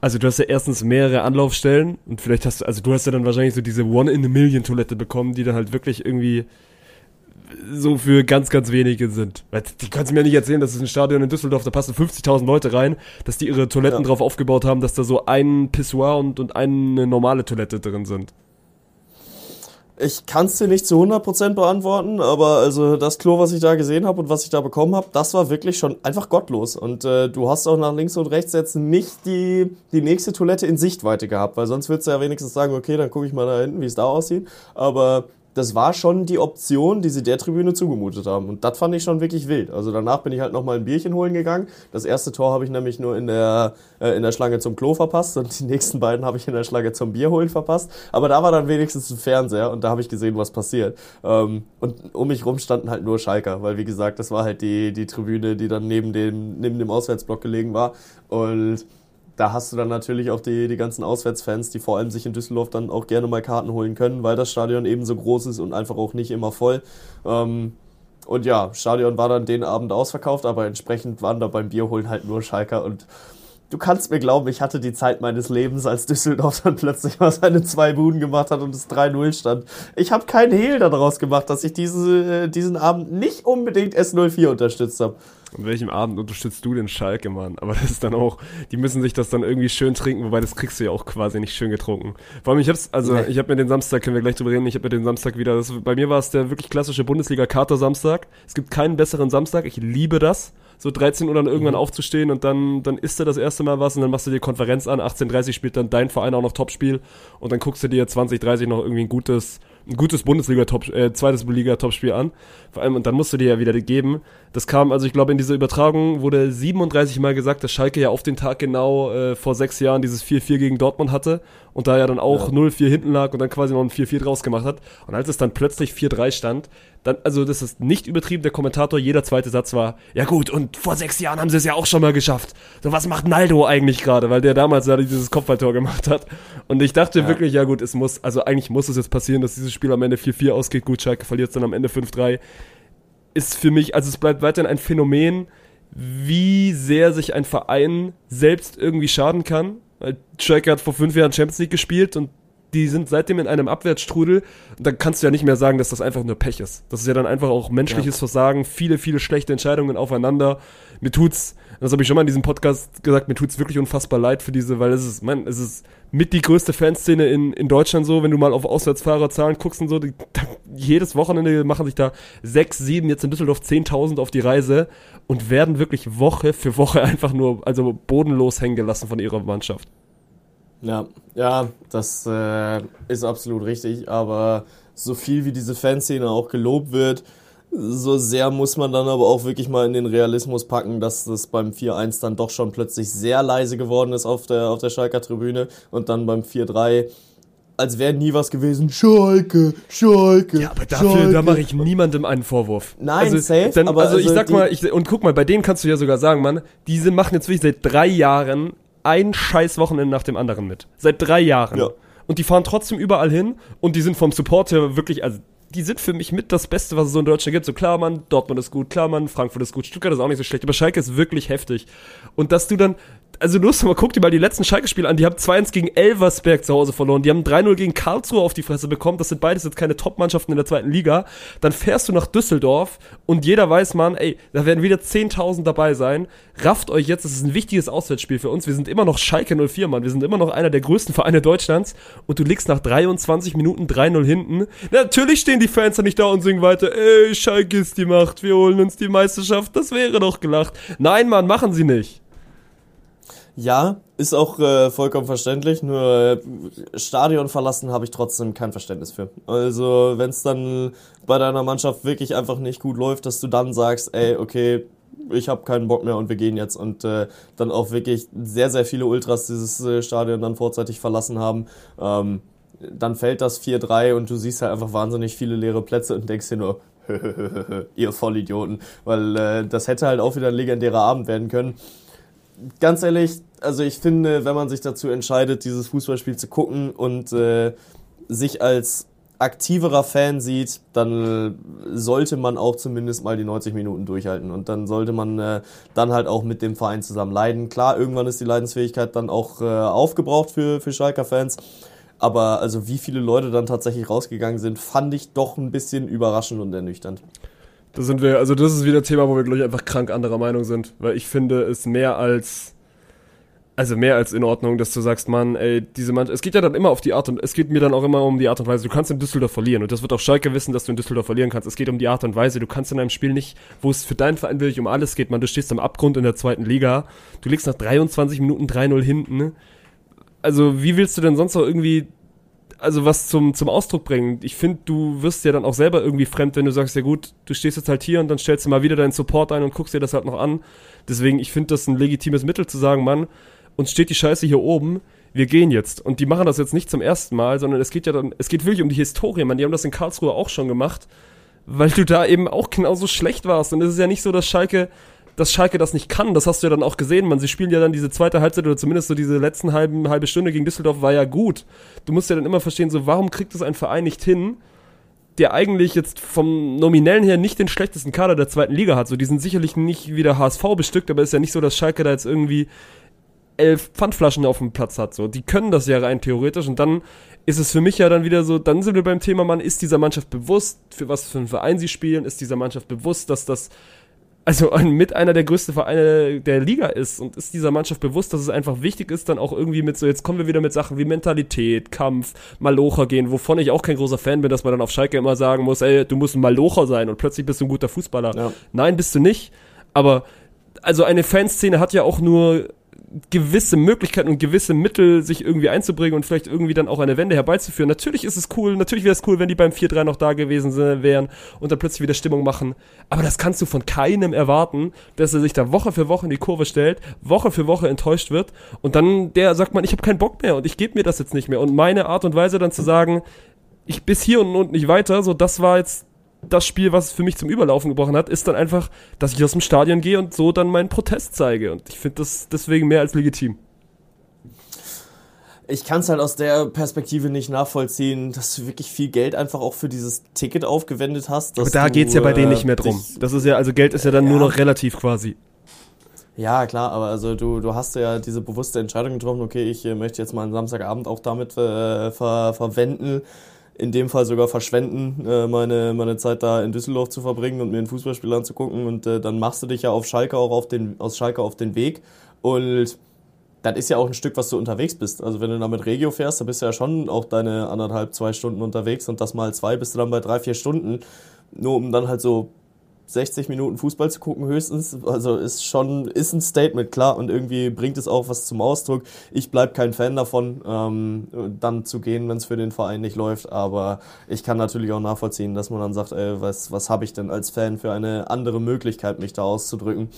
also du hast ja erstens mehrere Anlaufstellen und vielleicht hast du, also du hast ja dann wahrscheinlich so diese One-in-a-Million-Toilette bekommen, die dann halt wirklich irgendwie so für ganz, ganz wenige sind. Weil die kannst mir nicht erzählen, dass es ein Stadion in Düsseldorf, da passen 50.000 Leute rein, dass die ihre Toiletten ja. drauf aufgebaut haben, dass da so ein Pissoir und, und eine normale Toilette drin sind. Ich kann es dir nicht zu 100% beantworten, aber also das Klo, was ich da gesehen habe und was ich da bekommen habe, das war wirklich schon einfach gottlos. Und äh, du hast auch nach links und rechts jetzt nicht die, die nächste Toilette in Sichtweite gehabt, weil sonst würdest du ja wenigstens sagen, okay, dann gucke ich mal da hinten, wie es da aussieht. Aber das war schon die Option, die sie der Tribüne zugemutet haben. Und das fand ich schon wirklich wild. Also danach bin ich halt nochmal ein Bierchen holen gegangen. Das erste Tor habe ich nämlich nur in der, äh, in der Schlange zum Klo verpasst und die nächsten beiden habe ich in der Schlange zum Bier holen verpasst. Aber da war dann wenigstens ein Fernseher und da habe ich gesehen, was passiert. Ähm, und um mich rum standen halt nur Schalker, weil wie gesagt, das war halt die, die Tribüne, die dann neben dem, neben dem Auswärtsblock gelegen war. Und da hast du dann natürlich auch die, die ganzen Auswärtsfans, die vor allem sich in Düsseldorf dann auch gerne mal Karten holen können, weil das Stadion eben so groß ist und einfach auch nicht immer voll. Ähm, und ja, Stadion war dann den Abend ausverkauft, aber entsprechend waren da beim Bierholen halt nur Schalker und du kannst mir glauben, ich hatte die Zeit meines Lebens, als Düsseldorf dann plötzlich mal seine zwei Buden gemacht hat und es 3-0 stand. Ich habe keinen Hehl daraus gemacht, dass ich diese, äh, diesen Abend nicht unbedingt S04 unterstützt habe. An welchem Abend unterstützt du den Schalke, Mann? Aber das ist dann auch, die müssen sich das dann irgendwie schön trinken, wobei das kriegst du ja auch quasi nicht schön getrunken. Vor allem, ich hab's, also nee. ich habe mir den Samstag, können wir gleich drüber reden, ich habe mir den Samstag wieder, das, bei mir war es der wirklich klassische Bundesliga-Kater-Samstag. Es gibt keinen besseren Samstag, ich liebe das so 13 Uhr dann irgendwann mhm. aufzustehen und dann, dann isst du das erste Mal was und dann machst du dir Konferenz an. 18.30 spielt dann dein Verein auch noch Topspiel und dann guckst du dir 2030 noch irgendwie ein gutes, ein gutes Bundesliga-Top, äh, zweites Liga-Topspiel an. Vor allem, und dann musst du dir ja wieder geben. Das kam, also ich glaube, in dieser Übertragung wurde 37 Mal gesagt, dass Schalke ja auf den Tag genau äh, vor sechs Jahren dieses 4-4 gegen Dortmund hatte und da ja dann auch ja. 0-4 hinten lag und dann quasi noch ein 4-4 draus gemacht hat. Und als es dann plötzlich 4-3 stand, dann, also das ist nicht übertrieben, der Kommentator, jeder zweite Satz war, ja gut, und vor sechs Jahren haben sie es ja auch schon mal geschafft. So, was macht Naldo eigentlich gerade? Weil der damals ja dieses Kopfballtor gemacht hat. Und ich dachte ja. wirklich, ja gut, es muss, also eigentlich muss es jetzt passieren, dass dieses Spiel am Ende 4-4 ausgeht. Gut, Schalke verliert es dann am Ende 5-3. Ist für mich, also es bleibt weiterhin ein Phänomen, wie sehr sich ein Verein selbst irgendwie schaden kann. Weil Schalke hat vor fünf Jahren Champions League gespielt und die sind seitdem in einem Abwärtsstrudel. Und dann kannst du ja nicht mehr sagen, dass das einfach nur Pech ist. Das ist ja dann einfach auch menschliches ja. Versagen, viele, viele schlechte Entscheidungen aufeinander. Mir tut's, das habe ich schon mal in diesem Podcast gesagt, mir tut's wirklich unfassbar leid für diese, weil es ist, man, es ist mit die größte Fanszene in, in Deutschland so, wenn du mal auf Auswärtsfahrerzahlen guckst und so, die, da, jedes Wochenende machen sich da sechs, sieben, jetzt in Düsseldorf 10.000 auf die Reise und werden wirklich Woche für Woche einfach nur, also bodenlos hängen gelassen von ihrer Mannschaft. Ja, ja, das äh, ist absolut richtig, aber so viel wie diese Fanszene auch gelobt wird, so sehr muss man dann aber auch wirklich mal in den Realismus packen, dass das beim 4-1 dann doch schon plötzlich sehr leise geworden ist auf der, auf der Schalker Tribüne und dann beim 4-3 als wäre nie was gewesen. Schalke, Schalke. Ja, aber dafür, Schalke. da mache ich niemandem einen Vorwurf. Nein, also, safe. Dann, aber also, also ich sag mal, ich, und guck mal, bei denen kannst du ja sogar sagen, Mann, diese machen jetzt wirklich seit drei Jahren ein scheiß Wochenende nach dem anderen mit. Seit drei Jahren. Ja. Und die fahren trotzdem überall hin und die sind vom Support her wirklich, also die sind für mich mit das Beste, was es so in Deutschland gibt. So klar, Mann, Dortmund ist gut, klar, Mann, Frankfurt ist gut, Stuttgart ist auch nicht so schlecht, aber Schalke ist wirklich heftig. Und dass du dann, also los, mal guck dir mal die letzten Schalke-Spiele an, die haben 2-1 gegen Elversberg zu Hause verloren, die haben 3-0 gegen Karlsruhe auf die Fresse bekommen, das sind beides jetzt keine Top-Mannschaften in der zweiten Liga. Dann fährst du nach Düsseldorf und jeder weiß, Mann, ey, da werden wieder 10.000 dabei sein. Rafft euch jetzt, das ist ein wichtiges Auswärtsspiel für uns. Wir sind immer noch Schalke 04, Mann, wir sind immer noch einer der größten Vereine Deutschlands und du liegst nach 23 Minuten 3-0 hinten. Natürlich stehen die Fans da nicht da und singen weiter, ey, Schalke ist die Macht, wir holen uns die Meisterschaft, das wäre doch gelacht. Nein, Mann, machen sie nicht. Ja, ist auch äh, vollkommen verständlich, nur äh, Stadion verlassen habe ich trotzdem kein Verständnis für. Also, wenn es dann bei deiner Mannschaft wirklich einfach nicht gut läuft, dass du dann sagst, ey, okay, ich habe keinen Bock mehr und wir gehen jetzt und äh, dann auch wirklich sehr, sehr viele Ultras dieses äh, Stadion dann vorzeitig verlassen haben. Ähm, dann fällt das 4-3 und du siehst halt einfach wahnsinnig viele leere Plätze und denkst dir nur, ihr Vollidioten, weil äh, das hätte halt auch wieder ein legendärer Abend werden können ganz ehrlich, also ich finde, wenn man sich dazu entscheidet, dieses Fußballspiel zu gucken und äh, sich als aktiverer Fan sieht, dann sollte man auch zumindest mal die 90 Minuten durchhalten und dann sollte man äh, dann halt auch mit dem Verein zusammen leiden. Klar, irgendwann ist die Leidensfähigkeit dann auch äh, aufgebraucht für, für Schalker Fans, aber also wie viele Leute dann tatsächlich rausgegangen sind, fand ich doch ein bisschen überraschend und ernüchternd. Da sind wir, also das ist wieder ein Thema, wo wir, glaube ich, einfach krank anderer Meinung sind. Weil ich finde es mehr als also mehr als in Ordnung, dass du sagst, Mann, ey, diese Mannschaft, es geht ja dann immer auf die Art und, es geht mir dann auch immer um die Art und Weise, du kannst in Düsseldorf verlieren und das wird auch Schalke wissen, dass du in Düsseldorf verlieren kannst. Es geht um die Art und Weise, du kannst in einem Spiel nicht, wo es für deinen Verein wirklich um alles geht, man, du stehst am Abgrund in der zweiten Liga, du liegst nach 23 Minuten 3-0 hinten, also wie willst du denn sonst noch irgendwie also was zum, zum Ausdruck bringen. Ich finde, du wirst ja dann auch selber irgendwie fremd, wenn du sagst, ja gut, du stehst jetzt halt hier und dann stellst du mal wieder deinen Support ein und guckst dir das halt noch an. Deswegen, ich finde das ein legitimes Mittel zu sagen, Mann, uns steht die Scheiße hier oben, wir gehen jetzt. Und die machen das jetzt nicht zum ersten Mal, sondern es geht ja dann, es geht wirklich um die Historie, man. Die haben das in Karlsruhe auch schon gemacht, weil du da eben auch genauso schlecht warst. Und es ist ja nicht so, dass Schalke, dass Schalke das nicht kann. Das hast du ja dann auch gesehen, man. Sie spielen ja dann diese zweite Halbzeit oder zumindest so diese letzten halben, halbe Stunde gegen Düsseldorf war ja gut. Du musst ja dann immer verstehen, so, warum kriegt es ein Verein nicht hin, der eigentlich jetzt vom nominellen her nicht den schlechtesten Kader der zweiten Liga hat. So, die sind sicherlich nicht wie der HSV bestückt, aber es ist ja nicht so, dass Schalke da jetzt irgendwie elf Pfandflaschen auf dem Platz hat. So, die können das ja rein theoretisch und dann ist es für mich ja dann wieder so, dann sind wir beim Thema, man ist dieser Mannschaft bewusst, für was für einen Verein sie spielen, ist dieser Mannschaft bewusst, dass das also mit einer der größten Vereine der Liga ist und ist dieser Mannschaft bewusst, dass es einfach wichtig ist, dann auch irgendwie mit so, jetzt kommen wir wieder mit Sachen wie Mentalität, Kampf, Malocher gehen, wovon ich auch kein großer Fan bin, dass man dann auf Schalke immer sagen muss, ey, du musst ein Malocher sein und plötzlich bist du ein guter Fußballer. Ja. Nein, bist du nicht, aber also eine Fanszene hat ja auch nur gewisse Möglichkeiten und gewisse Mittel, sich irgendwie einzubringen und vielleicht irgendwie dann auch eine Wende herbeizuführen. Natürlich ist es cool, natürlich wäre es cool, wenn die beim 4-3 noch da gewesen wären und dann plötzlich wieder Stimmung machen. Aber das kannst du von keinem erwarten, dass er sich da Woche für Woche in die Kurve stellt, Woche für Woche enttäuscht wird und dann der sagt man, ich habe keinen Bock mehr und ich gebe mir das jetzt nicht mehr. Und meine Art und Weise dann zu sagen, ich bis hier und, und nicht weiter, so das war jetzt das Spiel, was für mich zum Überlaufen gebrochen hat, ist dann einfach, dass ich aus dem Stadion gehe und so dann meinen Protest zeige. Und ich finde das deswegen mehr als legitim. Ich kann es halt aus der Perspektive nicht nachvollziehen, dass du wirklich viel Geld einfach auch für dieses Ticket aufgewendet hast. Aber da geht es ja bei denen nicht mehr drum. Das ist ja, also Geld ist ja dann ja. nur noch relativ quasi. Ja, klar, aber also du, du hast ja diese bewusste Entscheidung getroffen, okay, ich äh, möchte jetzt mal einen Samstagabend auch damit äh, ver verwenden in dem Fall sogar verschwenden, äh, meine, meine Zeit da in Düsseldorf zu verbringen und mir ein Fußballspiel anzugucken. Und äh, dann machst du dich ja auf Schalke auch auf den, aus Schalke auf den Weg. Und das ist ja auch ein Stück, was du unterwegs bist. Also wenn du da mit Regio fährst, dann bist du ja schon auch deine anderthalb, zwei Stunden unterwegs und das mal zwei bist du dann bei drei, vier Stunden. Nur um dann halt so 60 Minuten Fußball zu gucken höchstens. Also ist schon, ist ein Statement, klar. Und irgendwie bringt es auch was zum Ausdruck. Ich bleib kein Fan davon, ähm, dann zu gehen, wenn es für den Verein nicht läuft. Aber ich kann natürlich auch nachvollziehen, dass man dann sagt, ey, was, was habe ich denn als Fan für eine andere Möglichkeit, mich da auszudrücken.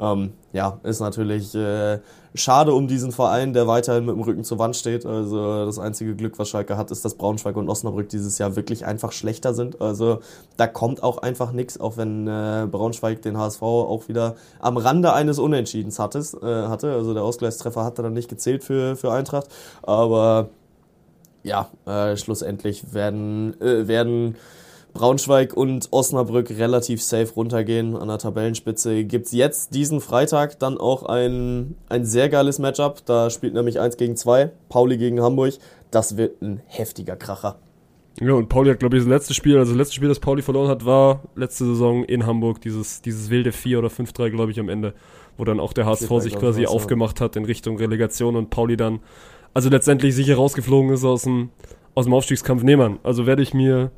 Ähm, ja, ist natürlich äh, schade um diesen Verein, der weiterhin mit dem Rücken zur Wand steht. Also das einzige Glück, was Schalke hat, ist, dass Braunschweig und Osnabrück dieses Jahr wirklich einfach schlechter sind. Also da kommt auch einfach nichts, auch wenn äh, Braunschweig den HSV auch wieder am Rande eines Unentschiedens hattes, äh, hatte. Also der Ausgleichstreffer hatte dann nicht gezählt für, für Eintracht. Aber ja, äh, schlussendlich werden, äh, werden Braunschweig und Osnabrück relativ safe runtergehen an der Tabellenspitze. Gibt es jetzt diesen Freitag dann auch ein, ein sehr geiles Matchup. Da spielt nämlich 1 gegen 2, Pauli gegen Hamburg. Das wird ein heftiger Kracher. Ja, und Pauli hat, glaube ich, das letzte Spiel, also das letzte Spiel, das Pauli verloren hat, war letzte Saison in Hamburg, dieses, dieses wilde 4 oder 5-3, glaube ich, am Ende, wo dann auch der HSV sich quasi aufgemacht hat in Richtung Relegation und Pauli dann, also letztendlich sicher rausgeflogen ist aus dem, aus dem Aufstiegskampf. Nee, Mann, also werde ich mir,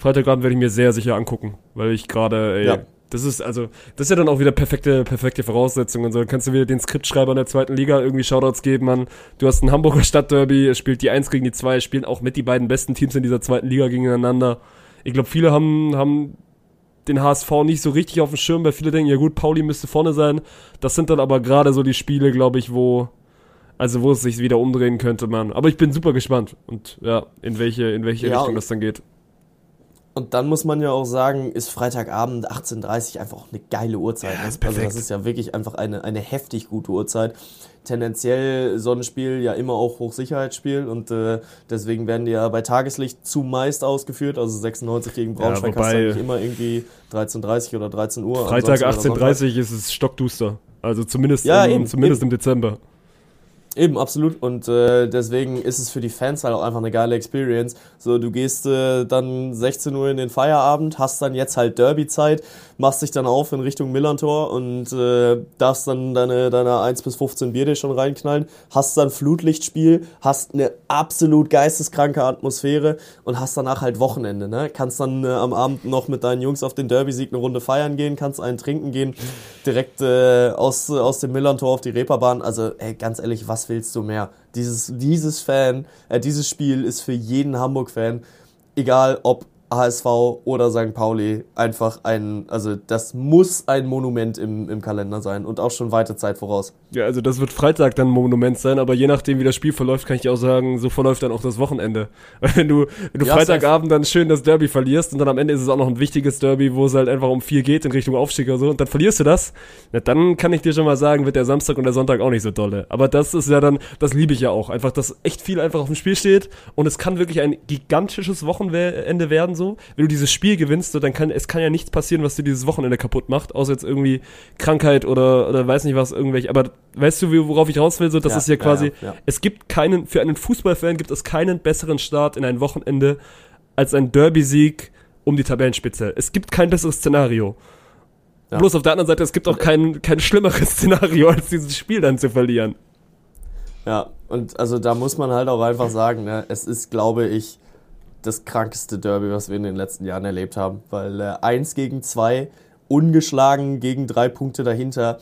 Freitagabend werde ich mir sehr sicher angucken, weil ich gerade, ja. das ist also, das ist ja dann auch wieder perfekte, perfekte Voraussetzungen. So, dann kannst du wieder den Skriptschreiber in der zweiten Liga irgendwie Shoutouts geben, man. Du hast ein Hamburger Stadtderby, es spielt die 1 gegen die 2, spielen auch mit die beiden besten Teams in dieser zweiten Liga gegeneinander. Ich glaube, viele haben, haben den HSV nicht so richtig auf dem Schirm, weil viele denken, ja gut, Pauli müsste vorne sein. Das sind dann aber gerade so die Spiele, glaube ich, wo, also wo es sich wieder umdrehen könnte, man. Aber ich bin super gespannt und ja, in welche, in welche ja, Richtung das dann geht. Und dann muss man ja auch sagen, ist Freitagabend 18.30 Uhr einfach auch eine geile Uhrzeit. Ja, ne? also das ist ja wirklich einfach eine, eine heftig gute Uhrzeit. Tendenziell so ein Spiel ja immer auch Hochsicherheitsspiel und äh, deswegen werden die ja bei Tageslicht zumeist ausgeführt. Also 96 gegen Braunschweig ja, hast du eigentlich immer irgendwie 13.30 oder 13 Uhr. Freitag 18.30 Uhr ist es stockduster. Also zumindest, ja, im, zumindest eben. im Dezember. Eben, absolut. Und äh, deswegen ist es für die Fans halt auch einfach eine geile Experience. So, du gehst äh, dann 16 Uhr in den Feierabend, hast dann jetzt halt Derby-Zeit, machst dich dann auf in Richtung Millantor und äh, darfst dann deine, deine 1 bis 15 Bier dir schon reinknallen, hast dann Flutlichtspiel, hast eine absolut geisteskranke Atmosphäre und hast danach halt Wochenende. Ne? Kannst dann äh, am Abend noch mit deinen Jungs auf den Derby-Sieg eine Runde feiern gehen, kannst einen trinken gehen, direkt äh, aus, aus dem Millantor auf die Reeperbahn. Also, ey, ganz ehrlich, was was willst du mehr? Dieses, dieses Fan, äh, dieses Spiel ist für jeden Hamburg-Fan, egal ob HSV oder St. Pauli einfach ein, also das muss ein Monument im, im Kalender sein und auch schon weite Zeit voraus. Ja, also das wird Freitag dann ein Monument sein, aber je nachdem, wie das Spiel verläuft, kann ich auch sagen, so verläuft dann auch das Wochenende. Weil wenn du, wenn du ja, Freitagabend dann schön das Derby verlierst und dann am Ende ist es auch noch ein wichtiges Derby, wo es halt einfach um vier geht in Richtung Aufstieg oder so und dann verlierst du das, ja, dann kann ich dir schon mal sagen, wird der Samstag und der Sonntag auch nicht so dolle. Aber das ist ja dann, das liebe ich ja auch, einfach, dass echt viel einfach auf dem Spiel steht und es kann wirklich ein gigantisches Wochenende werden so. Wenn du dieses Spiel gewinnst, so, dann kann, es kann ja nichts passieren, was dir dieses Wochenende kaputt macht, außer jetzt irgendwie Krankheit oder, oder weiß nicht was, irgendwelche, aber weißt du, worauf ich raus will? So, das ja, ist ja quasi, ja, ja, es gibt keinen, für einen Fußballfan gibt es keinen besseren Start in ein Wochenende als ein Derby-Sieg um die Tabellenspitze. Es gibt kein besseres Szenario. Ja. Bloß auf der anderen Seite, es gibt auch kein, kein schlimmeres Szenario, als dieses Spiel dann zu verlieren. Ja, und also da muss man halt auch einfach sagen, ne, es ist, glaube ich, das krankeste Derby, was wir in den letzten Jahren erlebt haben. Weil äh, eins gegen zwei, ungeschlagen gegen drei Punkte dahinter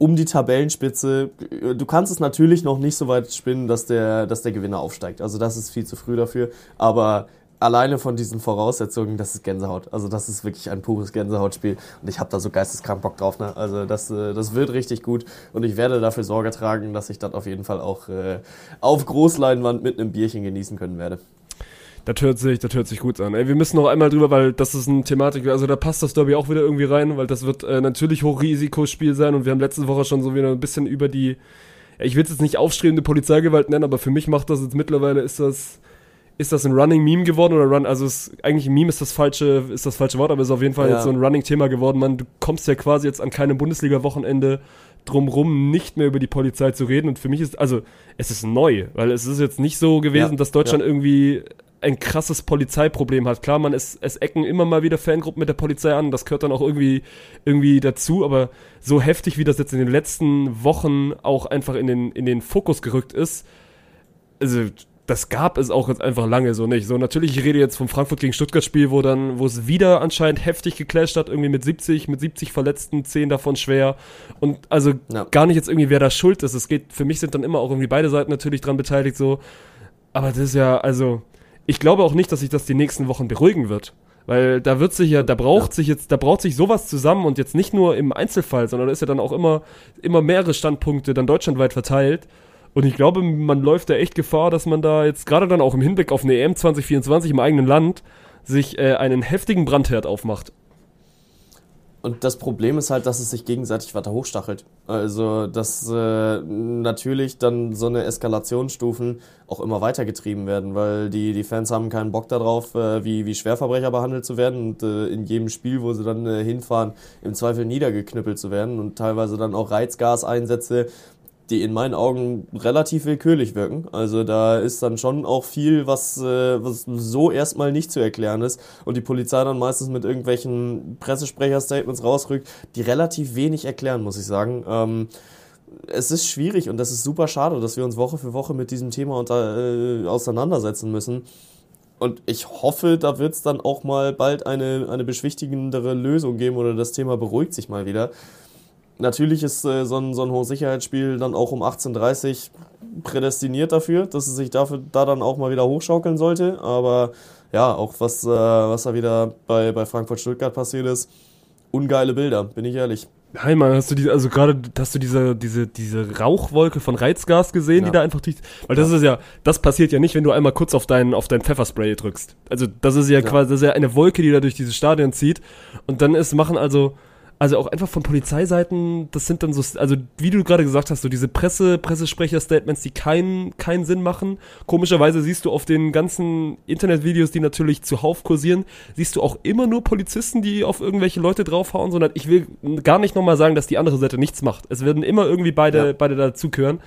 um die Tabellenspitze. Du kannst es natürlich noch nicht so weit spinnen, dass der, dass der Gewinner aufsteigt. Also das ist viel zu früh dafür. Aber alleine von diesen Voraussetzungen, das ist Gänsehaut. Also das ist wirklich ein pures Gänsehautspiel. Und ich habe da so geisteskrank Bock drauf. Ne? Also das, äh, das wird richtig gut. Und ich werde dafür Sorge tragen, dass ich das auf jeden Fall auch äh, auf Großleinwand mit einem Bierchen genießen können werde. Das hört sich, das hört sich gut an. Ey, wir müssen noch einmal drüber, weil das ist eine Thematik, also da passt das Derby auch wieder irgendwie rein, weil das wird äh, natürlich Hochrisikospiel sein und wir haben letzte Woche schon so wieder ein bisschen über die, ich will es jetzt nicht aufstrebende Polizeigewalt nennen, aber für mich macht das jetzt mittlerweile, ist das, ist das ein Running Meme geworden oder Run, also es, eigentlich ein Meme ist das falsche, ist das falsche Wort, aber es ist auf jeden Fall ja. jetzt so ein Running Thema geworden. Man, du kommst ja quasi jetzt an keinem Bundesliga-Wochenende drumrum nicht mehr über die Polizei zu reden und für mich ist, also es ist neu, weil es ist jetzt nicht so gewesen, ja, dass Deutschland ja. irgendwie ein krasses Polizeiproblem hat. Klar, man ist, es ecken immer mal wieder Fangruppen mit der Polizei an, das gehört dann auch irgendwie, irgendwie dazu, aber so heftig, wie das jetzt in den letzten Wochen auch einfach in den, in den Fokus gerückt ist, also das gab es auch jetzt einfach lange so nicht. So, natürlich, ich rede jetzt vom Frankfurt gegen Stuttgart-Spiel, wo dann, wo es wieder anscheinend heftig geclasht hat, irgendwie mit 70, mit 70 Verletzten, 10 davon schwer. Und also ja. gar nicht jetzt irgendwie, wer da schuld ist. Es geht, für mich sind dann immer auch irgendwie beide Seiten natürlich dran beteiligt, so. Aber das ist ja, also, ich glaube auch nicht, dass sich das die nächsten Wochen beruhigen wird. Weil da wird sich ja, da braucht ja. sich jetzt, da braucht sich sowas zusammen und jetzt nicht nur im Einzelfall, sondern da ist ja dann auch immer, immer mehrere Standpunkte dann deutschlandweit verteilt. Und ich glaube, man läuft da echt Gefahr, dass man da jetzt gerade dann auch im Hinblick auf eine EM 2024 im eigenen Land sich äh, einen heftigen Brandherd aufmacht. Und das Problem ist halt, dass es sich gegenseitig weiter hochstachelt. Also, dass äh, natürlich dann so eine Eskalationsstufen auch immer weiter getrieben werden, weil die, die Fans haben keinen Bock darauf, äh, wie, wie Schwerverbrecher behandelt zu werden und äh, in jedem Spiel, wo sie dann äh, hinfahren, im Zweifel niedergeknüppelt zu werden und teilweise dann auch Reizgaseinsätze, die in meinen Augen relativ willkürlich wirken. Also da ist dann schon auch viel, was, äh, was so erstmal nicht zu erklären ist und die Polizei dann meistens mit irgendwelchen Pressesprecher-Statements rausrückt, die relativ wenig erklären, muss ich sagen. Ähm, es ist schwierig und das ist super schade, dass wir uns Woche für Woche mit diesem Thema unter, äh, auseinandersetzen müssen. Und ich hoffe, da wird es dann auch mal bald eine, eine beschwichtigendere Lösung geben oder das Thema beruhigt sich mal wieder. Natürlich ist äh, so ein, so ein Hochsicherheitsspiel dann auch um 18.30 Uhr prädestiniert dafür, dass es sich dafür da dann auch mal wieder hochschaukeln sollte. Aber ja, auch was, äh, was da wieder bei, bei Frankfurt-Stuttgart passiert ist, ungeile Bilder, bin ich ehrlich. Hi Mann, hast du die, also gerade hast du diese, diese, diese Rauchwolke von Reizgas gesehen, ja. die da einfach durch. Weil das ja. ist ja, das passiert ja nicht, wenn du einmal kurz auf dein, auf dein Pfefferspray drückst. Also das ist ja, ja, quasi, das ist ja eine Wolke, die da durch dieses Stadion zieht. Und dann ist, machen also also auch einfach von Polizeiseiten, das sind dann so, also wie du gerade gesagt hast, so diese Presse, Pressesprecher-Statements, die keinen keinen Sinn machen. Komischerweise siehst du auf den ganzen Internetvideos, die natürlich zuhauf kursieren, siehst du auch immer nur Polizisten, die auf irgendwelche Leute draufhauen, sondern ich will gar nicht nochmal sagen, dass die andere Seite nichts macht. Es werden immer irgendwie beide, ja. beide dazugehören.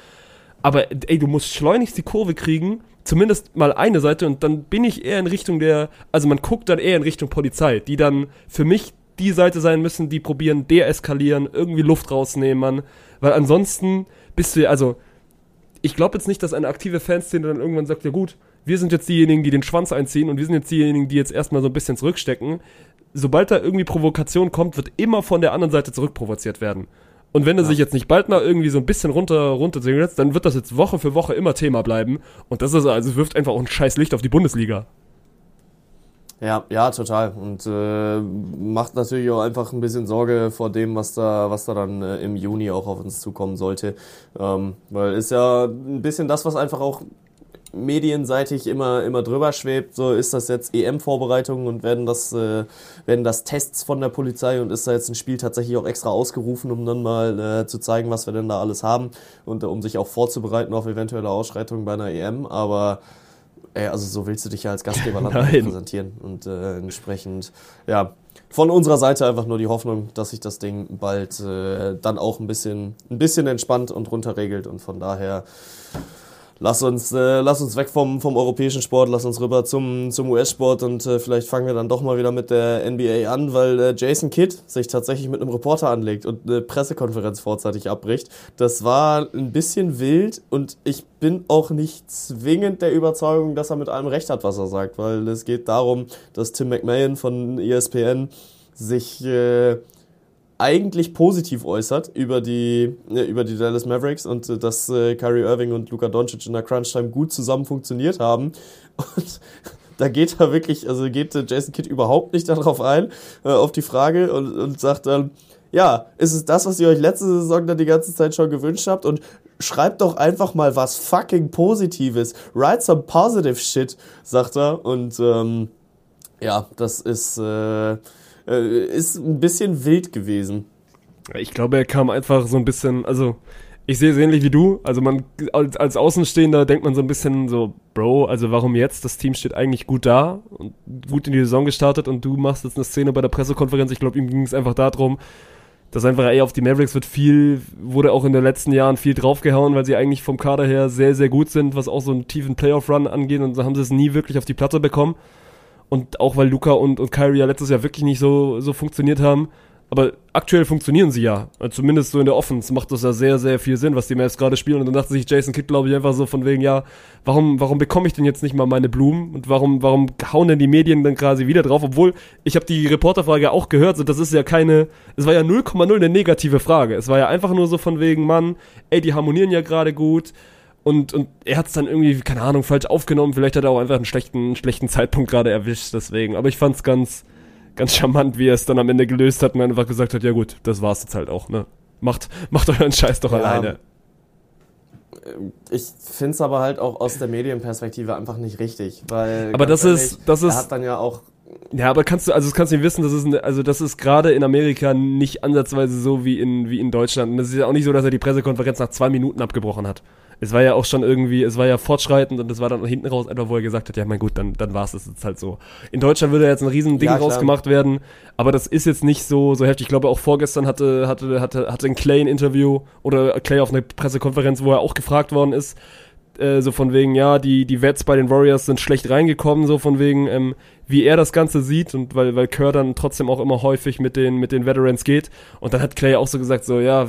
Aber ey, du musst schleunigst die Kurve kriegen, zumindest mal eine Seite und dann bin ich eher in Richtung der, also man guckt dann eher in Richtung Polizei, die dann für mich die Seite sein müssen, die probieren, deeskalieren, irgendwie Luft rausnehmen. Weil ansonsten bist du ja, also, ich glaube jetzt nicht, dass eine aktive Fanszene dann irgendwann sagt, ja gut, wir sind jetzt diejenigen, die den Schwanz einziehen und wir sind jetzt diejenigen, die jetzt erstmal so ein bisschen zurückstecken. Sobald da irgendwie Provokation kommt, wird immer von der anderen Seite zurückprovoziert werden. Und wenn er ja. sich jetzt nicht bald mal irgendwie so ein bisschen runter, runter dann wird das jetzt Woche für Woche immer Thema bleiben. Und das ist also, wirft einfach auch ein scheiß Licht auf die Bundesliga. Ja, ja, total. Und äh, macht natürlich auch einfach ein bisschen Sorge vor dem, was da, was da dann äh, im Juni auch auf uns zukommen sollte. Ähm, weil ist ja ein bisschen das, was einfach auch medienseitig immer, immer drüber schwebt. So ist das jetzt EM-Vorbereitung und werden das, äh, werden das Tests von der Polizei und ist da jetzt ein Spiel tatsächlich auch extra ausgerufen, um dann mal äh, zu zeigen, was wir denn da alles haben und äh, um sich auch vorzubereiten auf eventuelle Ausschreitungen bei einer EM. Aber ey, also so willst du dich ja als Gastgeberland präsentieren und äh, entsprechend, ja, von unserer Seite einfach nur die Hoffnung, dass sich das Ding bald äh, dann auch ein bisschen, ein bisschen entspannt und runterregelt und von daher lass uns, äh, lass uns weg vom, vom europäischen Sport, lass uns rüber zum, zum US-Sport und äh, vielleicht fangen wir dann doch mal wieder mit der NBA an, weil äh, Jason Kidd sich tatsächlich mit einem Reporter anlegt und eine Pressekonferenz vorzeitig abbricht. Das war ein bisschen wild und ich bin auch nicht zwingend der Überzeugung, dass er mit allem recht hat, was er sagt, weil es geht darum, dass Tim McMahon von ESPN sich äh, eigentlich positiv äußert über die, ja, über die Dallas Mavericks und äh, dass äh, Kyrie Irving und Luka Doncic in der Crunch-Time gut zusammen funktioniert haben. Und da geht er wirklich, also geht äh, Jason Kidd überhaupt nicht darauf ein, äh, auf die Frage und, und sagt dann, ja, ist es das, was ihr euch letzte Saison dann die ganze Zeit schon gewünscht habt? Und schreibt doch einfach mal was fucking Positives. Write some positive shit, sagt er. Und ähm, ja, das ist. Äh, äh, ist ein bisschen wild gewesen. Ich glaube, er kam einfach so ein bisschen, also ich sehe es ähnlich wie du. Also man als, als Außenstehender denkt man so ein bisschen so, Bro, also warum jetzt? Das Team steht eigentlich gut da und gut in die Saison gestartet und du machst jetzt eine Szene bei der Pressekonferenz. Ich glaube, ihm ging es einfach darum, dass einfach ey, auf die Mavericks wird viel, wurde auch in den letzten Jahren viel draufgehauen, weil sie eigentlich vom Kader her sehr, sehr gut sind, was auch so einen tiefen Playoff-Run angeht und so haben sie es nie wirklich auf die Platte bekommen. Und auch weil Luca und, und Kyrie ja letztes Jahr wirklich nicht so, so funktioniert haben. Aber aktuell funktionieren sie ja. Also zumindest so in der Offense macht das ja sehr, sehr viel Sinn, was die Mavs gerade spielen. Und dann dachte sich Jason Kidd, glaube ich, einfach so von wegen, ja, warum, warum bekomme ich denn jetzt nicht mal meine Blumen? Und warum, warum hauen denn die Medien dann quasi wieder drauf? Obwohl, ich habe die Reporterfrage auch gehört, so das ist ja keine, es war ja 0,0 eine negative Frage. Es war ja einfach nur so von wegen, Mann, ey, die harmonieren ja gerade gut und, und er hat es dann irgendwie, keine Ahnung, falsch aufgenommen. Vielleicht hat er auch einfach einen schlechten, schlechten Zeitpunkt gerade erwischt, deswegen. Aber ich fand es ganz, ganz charmant, wie er es dann am Ende gelöst hat und einfach gesagt hat, ja gut, das war's jetzt halt auch, ne? Macht, macht euren Scheiß doch ja, alleine. Ich finde es aber halt auch aus der Medienperspektive einfach nicht richtig, weil. Aber das ehrlich, ist, das ist. Er hat dann ja auch ja, aber kannst du, also das kannst du nicht wissen, das ist, eine, also das ist gerade in Amerika nicht ansatzweise so wie in, wie in Deutschland. Und es ist ja auch nicht so, dass er die Pressekonferenz nach zwei Minuten abgebrochen hat es war ja auch schon irgendwie, es war ja fortschreitend und es war dann hinten raus einfach, wo er gesagt hat, ja mein gut, dann, dann war es jetzt halt so. In Deutschland würde jetzt ein riesen Ding ja, rausgemacht werden, aber das ist jetzt nicht so, so heftig. Ich glaube auch vorgestern hatte, hatte, hatte, hatte ein Clay ein Interview oder Clay auf einer Pressekonferenz, wo er auch gefragt worden ist, äh, so von wegen, ja, die, die Vets bei den Warriors sind schlecht reingekommen, so von wegen, ähm, wie er das Ganze sieht und weil, weil Kerr dann trotzdem auch immer häufig mit den, mit den Veterans geht. Und dann hat Clay auch so gesagt, so, ja,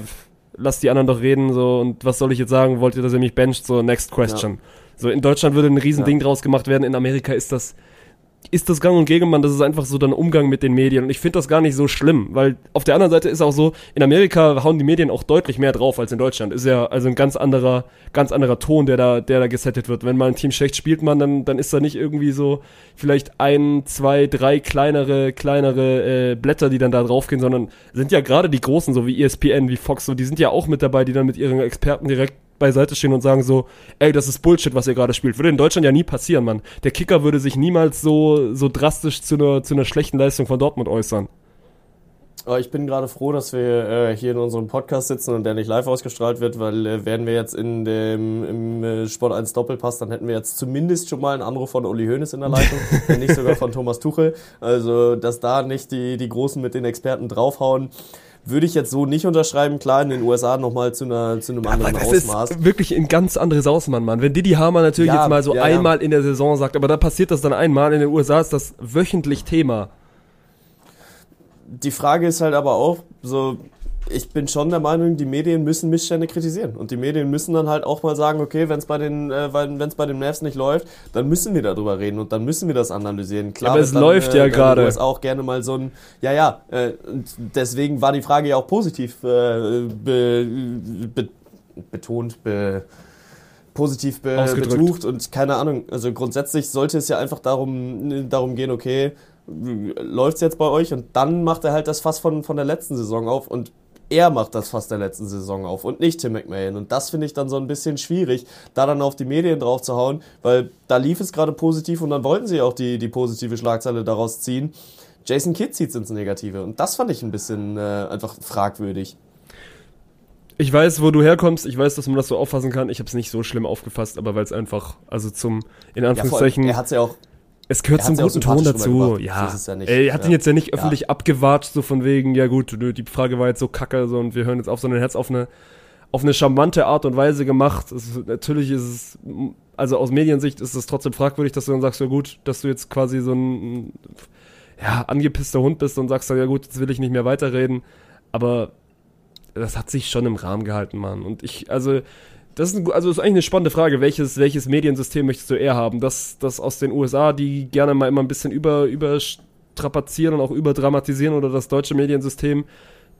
lass die anderen doch reden, so, und was soll ich jetzt sagen? Wollt ihr, dass ihr mich bencht? So, next question. Ja. So, in Deutschland würde ein Riesending ja. draus gemacht werden, in Amerika ist das, ist das Gang und Gäbe, man, das ist einfach so dann Umgang mit den Medien. Und ich finde das gar nicht so schlimm, weil auf der anderen Seite ist auch so, in Amerika hauen die Medien auch deutlich mehr drauf als in Deutschland. Ist ja also ein ganz anderer, ganz anderer Ton, der da, der da gesettet wird. Wenn mal ein Team schlecht spielt, man, dann, dann ist da nicht irgendwie so vielleicht ein, zwei, drei kleinere, kleinere äh, Blätter, die dann da draufgehen, sondern sind ja gerade die großen, so wie ESPN, wie Fox, so, die sind ja auch mit dabei, die dann mit ihren Experten direkt beiseite stehen und sagen so, ey, das ist Bullshit, was ihr gerade spielt. Würde in Deutschland ja nie passieren, Mann. Der Kicker würde sich niemals so, so drastisch zu einer, zu einer schlechten Leistung von Dortmund äußern. Aber ich bin gerade froh, dass wir äh, hier in unserem Podcast sitzen und der nicht live ausgestrahlt wird, weil äh, wären wir jetzt in dem im äh, Sport 1 Doppelpass, dann hätten wir jetzt zumindest schon mal einen Anruf von Uli Hoeneß in der Leitung, wenn nicht sogar von Thomas Tuchel. Also, dass da nicht die, die Großen mit den Experten draufhauen, würde ich jetzt so nicht unterschreiben. Klar, in den USA nochmal zu, einer, zu einem anderen das Ausmaß. ist wirklich ein ganz anderes Ausmaß, Mann. Wenn Didi Hamer natürlich Ja, jetzt mal so ja, ja. einmal in der Saison sagt, aber da passiert das dann einmal, in den USA ist das wöchentlich Thema. Die Frage ist halt aber auch, so, ich bin schon der Meinung, die Medien müssen Missstände kritisieren. Und die Medien müssen dann halt auch mal sagen, okay, wenn es bei den, äh, wenn es bei den Mavs nicht läuft, dann müssen wir darüber reden und dann müssen wir das analysieren. Klar, Aber wird es dann, läuft äh, ja gerade. USA auch gerne mal so ein, ja, ja, äh, und deswegen war die Frage ja auch positiv äh, be, be, betont, be, positiv betucht und keine Ahnung. Also grundsätzlich sollte es ja einfach darum, darum gehen, okay, läuft's jetzt bei euch und dann macht er halt das Fass von, von der letzten Saison auf und er macht das Fass der letzten Saison auf und nicht Tim McMahon. Und das finde ich dann so ein bisschen schwierig, da dann auf die Medien drauf zu hauen, weil da lief es gerade positiv und dann wollten sie auch die, die positive Schlagzeile daraus ziehen. Jason Kidd zieht ins Negative und das fand ich ein bisschen äh, einfach fragwürdig. Ich weiß, wo du herkommst, ich weiß, dass man das so auffassen kann. Ich habe es nicht so schlimm aufgefasst, aber weil es einfach, also zum, in Ja, allem, Anführungszeichen, er hat's ja auch es gehört zum ja guten Ton dazu. Ja, So ist es ja nicht. er hat ihn Ja. jetzt ja nicht Ja. öffentlich abgewatscht, so von wegen, ja gut, nö, die Frage war jetzt so kacke so, und wir hören jetzt auf, sondern er hat's auf eine, auf eine charmante Art und Weise gemacht. Es, natürlich ist es, also aus Mediensicht ist es trotzdem fragwürdig, dass du dann sagst, ja gut, dass du jetzt quasi so ein, ja, angepisster Hund bist und sagst ja gut, jetzt will ich nicht mehr weiterreden. Aber das hat sich schon im Rahmen gehalten, Mann. Und ich, also, das ist, ein, also ist eigentlich eine spannende Frage. Welches, welches Mediensystem möchtest du eher haben? Das, das aus den USA, die gerne mal immer ein bisschen über, überstrapazieren und auch überdramatisieren oder das deutsche Mediensystem,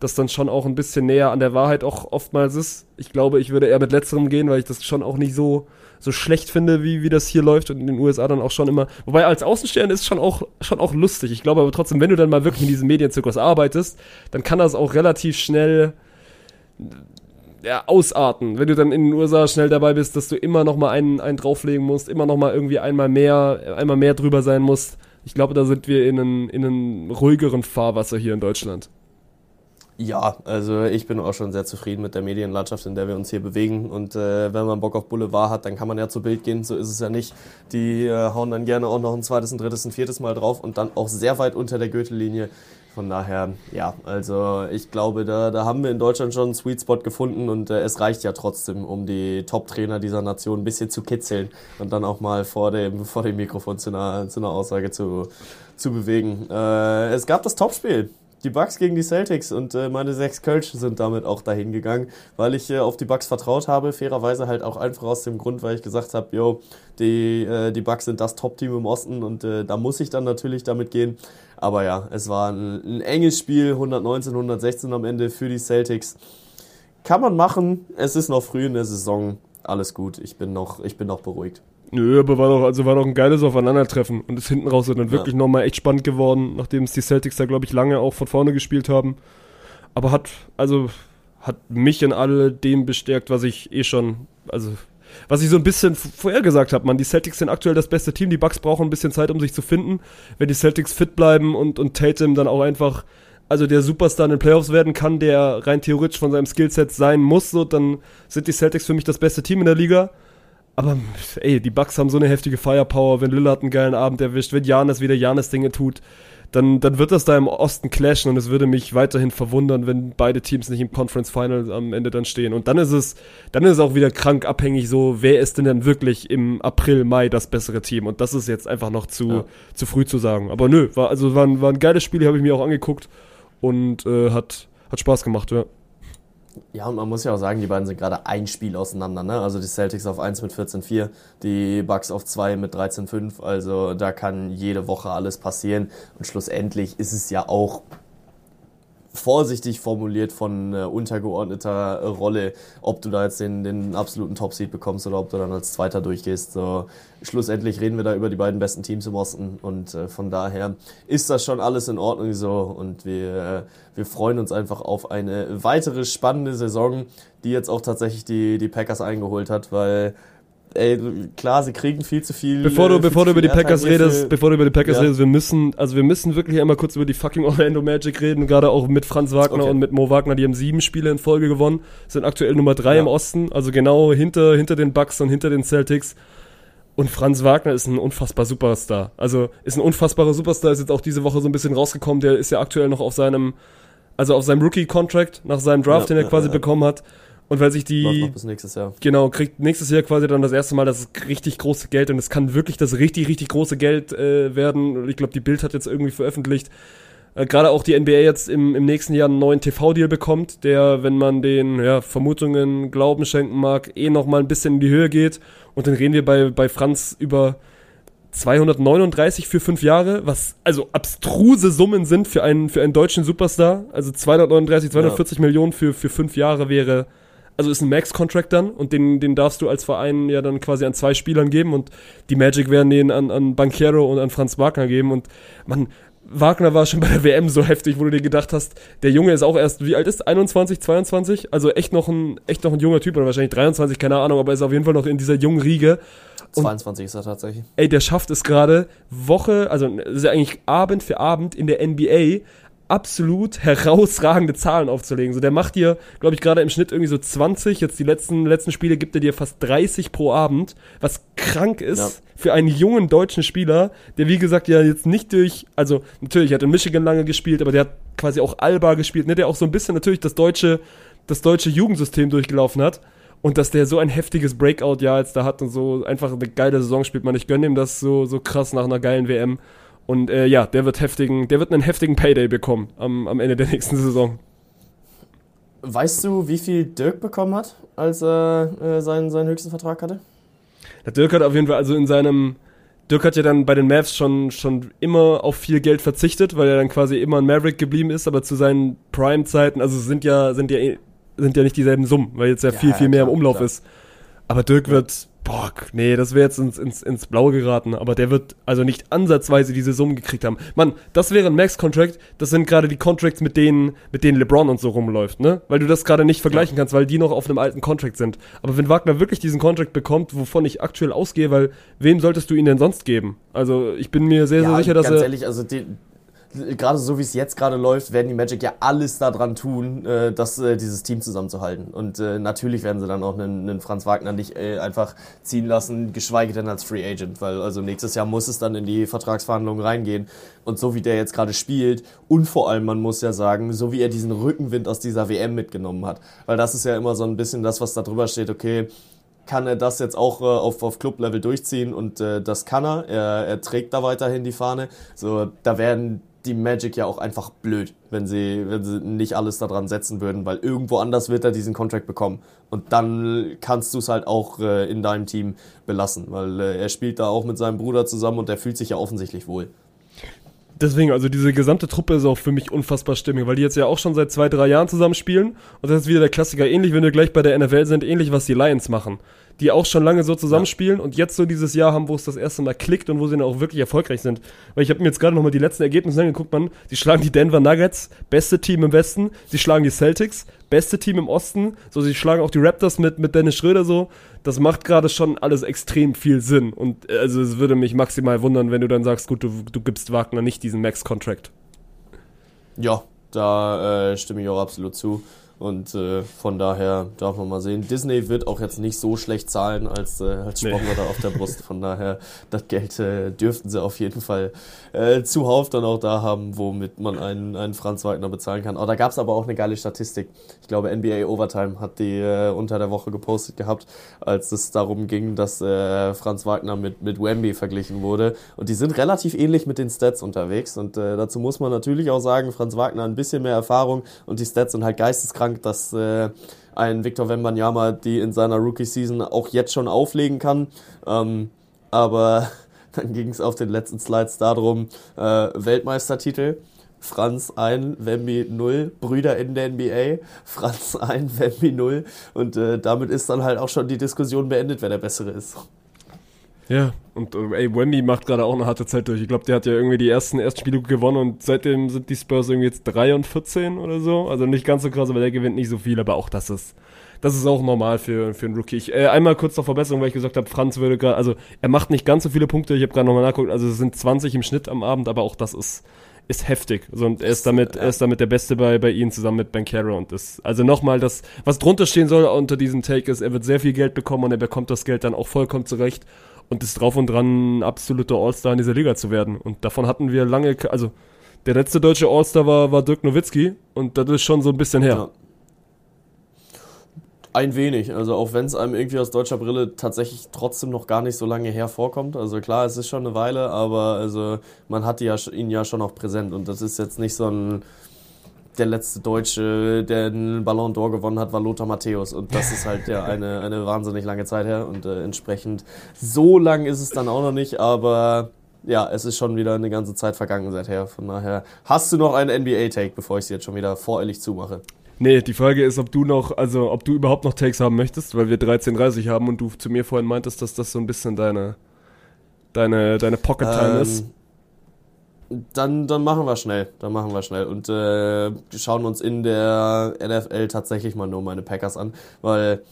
das dann schon auch ein bisschen näher an der Wahrheit auch oftmals ist. Ich glaube, ich würde eher mit letzterem gehen, weil ich das schon auch nicht so, so schlecht finde, wie, wie das hier läuft und in den USA dann auch schon immer. Wobei als Außenstehender ist schon auch, schon auch lustig. Ich glaube aber trotzdem, wenn du dann mal wirklich in diesem Medienzirkus arbeitest, dann kann das auch relativ schnell ja, ausarten. Wenn du dann in den USA schnell dabei bist, dass du immer noch mal einen, einen drauflegen musst, immer noch mal irgendwie einmal mehr, einmal mehr drüber sein musst. Ich glaube, da sind wir in einem, in einem ruhigeren Fahrwasser hier in Deutschland. Ja, also ich bin auch schon sehr zufrieden mit der Medienlandschaft, in der wir uns hier bewegen. Und äh, wenn man Bock auf Boulevard hat, dann kann man ja zu Bild gehen. So ist es ja nicht. Die äh, hauen dann gerne auch noch ein zweites, ein drittes, ein viertes Mal drauf und dann auch sehr weit unter der Gürtellinie. Von daher, ja, also ich glaube, da, da haben wir in Deutschland schon einen Sweet Spot gefunden und äh, es reicht ja trotzdem, um die Top-Trainer dieser Nation ein bisschen zu kitzeln und dann auch mal vor dem, vor dem Mikrofon zu einer, zu einer Aussage zu, zu bewegen. Äh, es gab das Topspiel. Die Bucks gegen die Celtics und äh, meine sechs Kölsch sind damit auch dahin gegangen, weil ich äh, auf die Bucks vertraut habe. Fairerweise halt auch einfach aus dem Grund, weil ich gesagt habe, yo, die, äh, die Bucks sind das Top-Team im Osten und äh, da muss ich dann natürlich damit gehen. Aber ja, es war ein, ein enges Spiel, 119, 116 am Ende für die Celtics. Kann man machen, es ist noch früh in der Saison, alles gut, ich bin noch, ich bin noch beruhigt. Nö, aber war doch, also war doch ein geiles Aufeinandertreffen und ist hinten raus dann wirklich nochmal echt spannend geworden, nachdem es die Celtics da, glaube ich, lange auch von vorne gespielt haben. Aber hat, also, hat mich in all dem bestärkt, was ich eh schon, also, was ich so ein bisschen vorher gesagt habe, man, die Celtics sind aktuell das beste Team, die Bucks brauchen ein bisschen Zeit, um sich zu finden. Wenn die Celtics fit bleiben und, und Tatum dann auch einfach, also der Superstar in den Playoffs werden kann, der rein theoretisch von seinem Skillset sein muss, so, dann sind die Celtics für mich das beste Team in der Liga. Aber ey, die Bucks haben so eine heftige Firepower, wenn Lillard einen geilen Abend erwischt, wenn Janis wieder Janis Dinge tut, dann, dann wird das da im Osten clashen und es würde mich weiterhin verwundern, wenn beide Teams nicht im Conference Final am Ende dann stehen. Und dann ist es, dann ist es auch wieder krank abhängig, so, wer ist denn dann wirklich im April, Mai das bessere Team? Und das ist jetzt einfach noch zu, Ja. zu früh zu sagen. Aber nö, war, also war ein, war ein geiles Spiel, habe ich mir auch angeguckt und äh, hat, hat Spaß gemacht, ja. Ja, und man muss ja auch sagen, die beiden sind gerade ein Spiel auseinander. Ne? Also die Celtics auf 1 mit 14-4, die Bucks auf 2 mit 13-5. Also da kann jede Woche alles passieren. Und schlussendlich ist es ja auch vorsichtig formuliert von äh, untergeordneter äh, Rolle, ob du da jetzt den, den absoluten Top-Seed bekommst oder ob du dann als Zweiter durchgehst. So, schlussendlich reden wir da über die beiden besten Teams im Osten und äh, von daher ist das schon alles in Ordnung so und wir, äh, wir freuen uns einfach auf eine weitere spannende Saison, die jetzt auch tatsächlich die, die Packers eingeholt hat, weil Ey, klar, sie kriegen viel zu viel. Bevor du, äh, bevor du über die Packers redest, bevor du über die Packers Ja. redest, wir müssen, also wir müssen wirklich einmal kurz über die fucking Orlando Magic reden, gerade auch mit Franz Wagner Okay. und mit Mo Wagner, die haben sieben Spiele in Folge gewonnen, sind aktuell Nummer drei Ja. im Osten, also genau hinter, hinter den Bucks und hinter den Celtics. Und Franz Wagner ist ein unfassbar Superstar. Also ist ein unfassbarer Superstar, ist jetzt auch diese Woche so ein bisschen rausgekommen, der ist ja aktuell noch auf seinem also auf seinem Rookie-Contract, nach seinem Draft, ja, den er quasi bekommen hat. Und weil sich die. Noch bis nächstes Jahr. Genau, kriegt nächstes Jahr quasi dann das erste Mal das richtig große Geld und es kann wirklich das richtig, richtig große Geld äh, werden. Ich glaube, die Bild hat jetzt irgendwie veröffentlicht, äh, gerade auch die NBA jetzt im, im nächsten Jahr einen neuen TV-Deal bekommt, der, wenn man den ja, Vermutungen Glauben schenken mag, eh nochmal ein bisschen in die Höhe geht. Und dann reden wir bei, bei Franz über 239 für fünf Jahre, was also abstruse Summen sind für einen, für einen deutschen Superstar. Also 239, 240 ja. Millionen für, für fünf Jahre wäre, also ist ein Max-Contract dann und den, den darfst du als Verein ja dann quasi an zwei Spielern geben und die Magic werden den an, an Banquero und an Franz Wagner geben und man, Wagner war schon bei der WM so heftig, wo du dir gedacht hast, der Junge ist auch erst, wie alt ist? 21, 22? Also echt noch ein, echt noch ein junger Typ oder wahrscheinlich 23, keine Ahnung, aber ist auf jeden Fall noch in dieser jungen Riege. Und, 22 ist er tatsächlich. Ey, der schafft es gerade Woche, also ist ja eigentlich Abend für Abend in der NBA absolut herausragende Zahlen aufzulegen. So, der macht dir, glaube ich, gerade im Schnitt irgendwie so 20. Jetzt die letzten, letzten Spiele gibt er dir fast 30 pro Abend, was krank ist ja. für einen jungen deutschen Spieler, der wie gesagt ja jetzt nicht durch, also natürlich hat in Michigan lange gespielt, aber der hat quasi auch Alba gespielt, ne, der auch so ein bisschen natürlich das deutsche, das deutsche Jugendsystem durchgelaufen hat. Und dass der so ein heftiges Breakout-Jahr jetzt da hat und so einfach eine geile Saison spielt, man, ich gönne ihm das so, so krass nach einer geilen WM. Und äh, ja, der wird heftigen, der wird einen heftigen Payday bekommen am, am Ende der nächsten Saison. Weißt du, wie viel Dirk bekommen hat, als er äh, seinen, seinen höchsten Vertrag hatte? Der Dirk hat auf jeden Fall, also in seinem, Dirk hat ja dann bei den Mavs schon, schon immer auf viel Geld verzichtet, weil er dann quasi immer ein Maverick geblieben ist, aber zu seinen Prime-Zeiten, also sind ja, sind ja, sind ja nicht dieselben Summen, weil jetzt ja, ja viel, viel mehr klar, im Umlauf klar. ist. Aber Dirk wird Boah, nee, das wäre jetzt ins, ins, ins Blaue geraten, aber der wird also nicht ansatzweise diese Summen gekriegt haben. Mann, das wäre ein Max-Contract, das sind gerade die Contracts, mit denen, mit denen LeBron und so rumläuft, ne? Weil du das gerade nicht vergleichen ja. kannst, weil die noch auf einem alten Contract sind. Aber wenn Wagner wirklich diesen Contract bekommt, wovon ich aktuell ausgehe, weil wem solltest du ihn denn sonst geben? Also ich bin mir sehr, ja, sehr sicher, dass ganz er. Ehrlich, also die, gerade so wie es jetzt gerade läuft, werden die Magic ja alles daran tun, äh, dass äh, dieses Team zusammenzuhalten. Und äh, natürlich werden sie dann auch einen, einen Franz Wagner nicht äh, einfach ziehen lassen, geschweige denn als Free Agent, weil also nächstes Jahr muss es dann in die Vertragsverhandlungen reingehen. Und so wie der jetzt gerade spielt und vor allem, man muss ja sagen, so wie er diesen Rückenwind aus dieser WM mitgenommen hat, weil das ist ja immer so ein bisschen das, was da drüber steht, okay, kann er das jetzt auch äh, auf, auf Club-Level durchziehen und äh, das kann er. er. Er trägt da weiterhin die Fahne. So, da werden die Magic ja auch einfach blöd, wenn sie, wenn sie nicht alles daran setzen würden, weil irgendwo anders wird er diesen Contract bekommen. Und dann kannst du es halt auch äh, in deinem Team belassen, weil äh, er spielt da auch mit seinem Bruder zusammen und der fühlt sich ja offensichtlich wohl. Deswegen, also diese gesamte Truppe ist auch für mich unfassbar stimmig, weil die jetzt ja auch schon seit zwei, drei Jahren zusammen spielen. Und das ist wieder der Klassiker, ähnlich, wenn wir gleich bei der NFL sind, ähnlich, was die Lions machen die auch schon lange so zusammenspielen ja. und jetzt so dieses Jahr haben, wo es das erste Mal klickt und wo sie dann auch wirklich erfolgreich sind. Weil ich habe mir jetzt gerade nochmal die letzten Ergebnisse angeguckt, man, sie schlagen die Denver Nuggets, beste Team im Westen, sie schlagen die Celtics, beste Team im Osten, so sie schlagen auch die Raptors mit, mit Dennis Schröder so. Das macht gerade schon alles extrem viel Sinn und äh, also es würde mich maximal wundern, wenn du dann sagst, gut, du, du gibst Wagner nicht diesen Max-Contract. Ja, da äh, stimme ich auch absolut zu. Und äh, von daher darf man mal sehen. Disney wird auch jetzt nicht so schlecht zahlen als, äh, als Sponsor nee. da auf der Brust. Von daher, das Geld äh, dürften sie auf jeden Fall äh, zuhauf dann auch da haben, womit man einen, einen Franz Wagner bezahlen kann. Aber da gab es aber auch eine geile Statistik. Ich glaube, NBA Overtime hat die äh, unter der Woche gepostet gehabt, als es darum ging, dass äh, Franz Wagner mit, mit Wemby verglichen wurde. Und die sind relativ ähnlich mit den Stats unterwegs. Und äh, dazu muss man natürlich auch sagen, Franz Wagner ein bisschen mehr Erfahrung und die Stats sind halt geisteskrank krank, dass äh, ein Victor Wembanyama die in seiner Rookie-Season auch jetzt schon auflegen kann. Ähm, aber dann ging es auf den letzten Slides darum, äh, Weltmeistertitel. Franz ein, Wemby 0, Brüder in der NBA, Franz ein, Wemby 0 und äh, damit ist dann halt auch schon die Diskussion beendet, wer der Bessere ist. Ja, und äh, ey, Wemby macht gerade auch eine harte Zeit durch. Ich glaube, der hat ja irgendwie die ersten Erstspiele gewonnen und seitdem sind die Spurs irgendwie jetzt 3 und 14 oder so. Also nicht ganz so krass, aber der gewinnt nicht so viel, aber auch das ist, das ist auch normal für, für einen Rookie. Ich, äh, einmal kurz zur Verbesserung, weil ich gesagt habe, Franz würde gerade, also er macht nicht ganz so viele Punkte, ich habe gerade nochmal nachgeguckt, also es sind 20 im Schnitt am Abend, aber auch das ist, ist heftig. Also, und er ist damit, er ist damit der Beste bei, bei ihnen zusammen mit Bankero. Und das, also nochmal, das, was drunter stehen soll unter diesem Take ist, er wird sehr viel Geld bekommen und er bekommt das Geld dann auch vollkommen zurecht und ist drauf und dran, ein absoluter All-Star in dieser Liga zu werden. Und davon hatten wir lange, also Der letzte deutsche All-Star war, war Dirk Nowitzki und das ist schon so ein bisschen her. Ja. Ein wenig, also auch wenn es einem irgendwie aus deutscher Brille tatsächlich trotzdem noch gar nicht so lange her vorkommt. Also klar, es ist schon eine Weile, aber also man hat ja, ihn ja schon auch präsent und das ist jetzt nicht so ein der letzte Deutsche, der den Ballon d'Or gewonnen hat, war Lothar Matthäus. Und das ist halt ja eine, eine wahnsinnig lange Zeit her. Und äh, entsprechend so lang ist es dann auch noch nicht, aber ja, es ist schon wieder eine ganze Zeit vergangen seither. Von daher, hast du noch einen NBA-Take, bevor ich sie jetzt schon wieder voreilig zumache? Nee, die Frage ist, ob du noch, also ob du überhaupt noch Takes haben möchtest, weil wir 13.30 haben und du zu mir vorhin meintest, dass das so ein bisschen deine, deine, deine Pocket-Time ähm, ist. Dann, dann machen wir schnell. Dann machen wir schnell. Und äh, schauen uns in der NFL tatsächlich mal nur meine Packers an, weil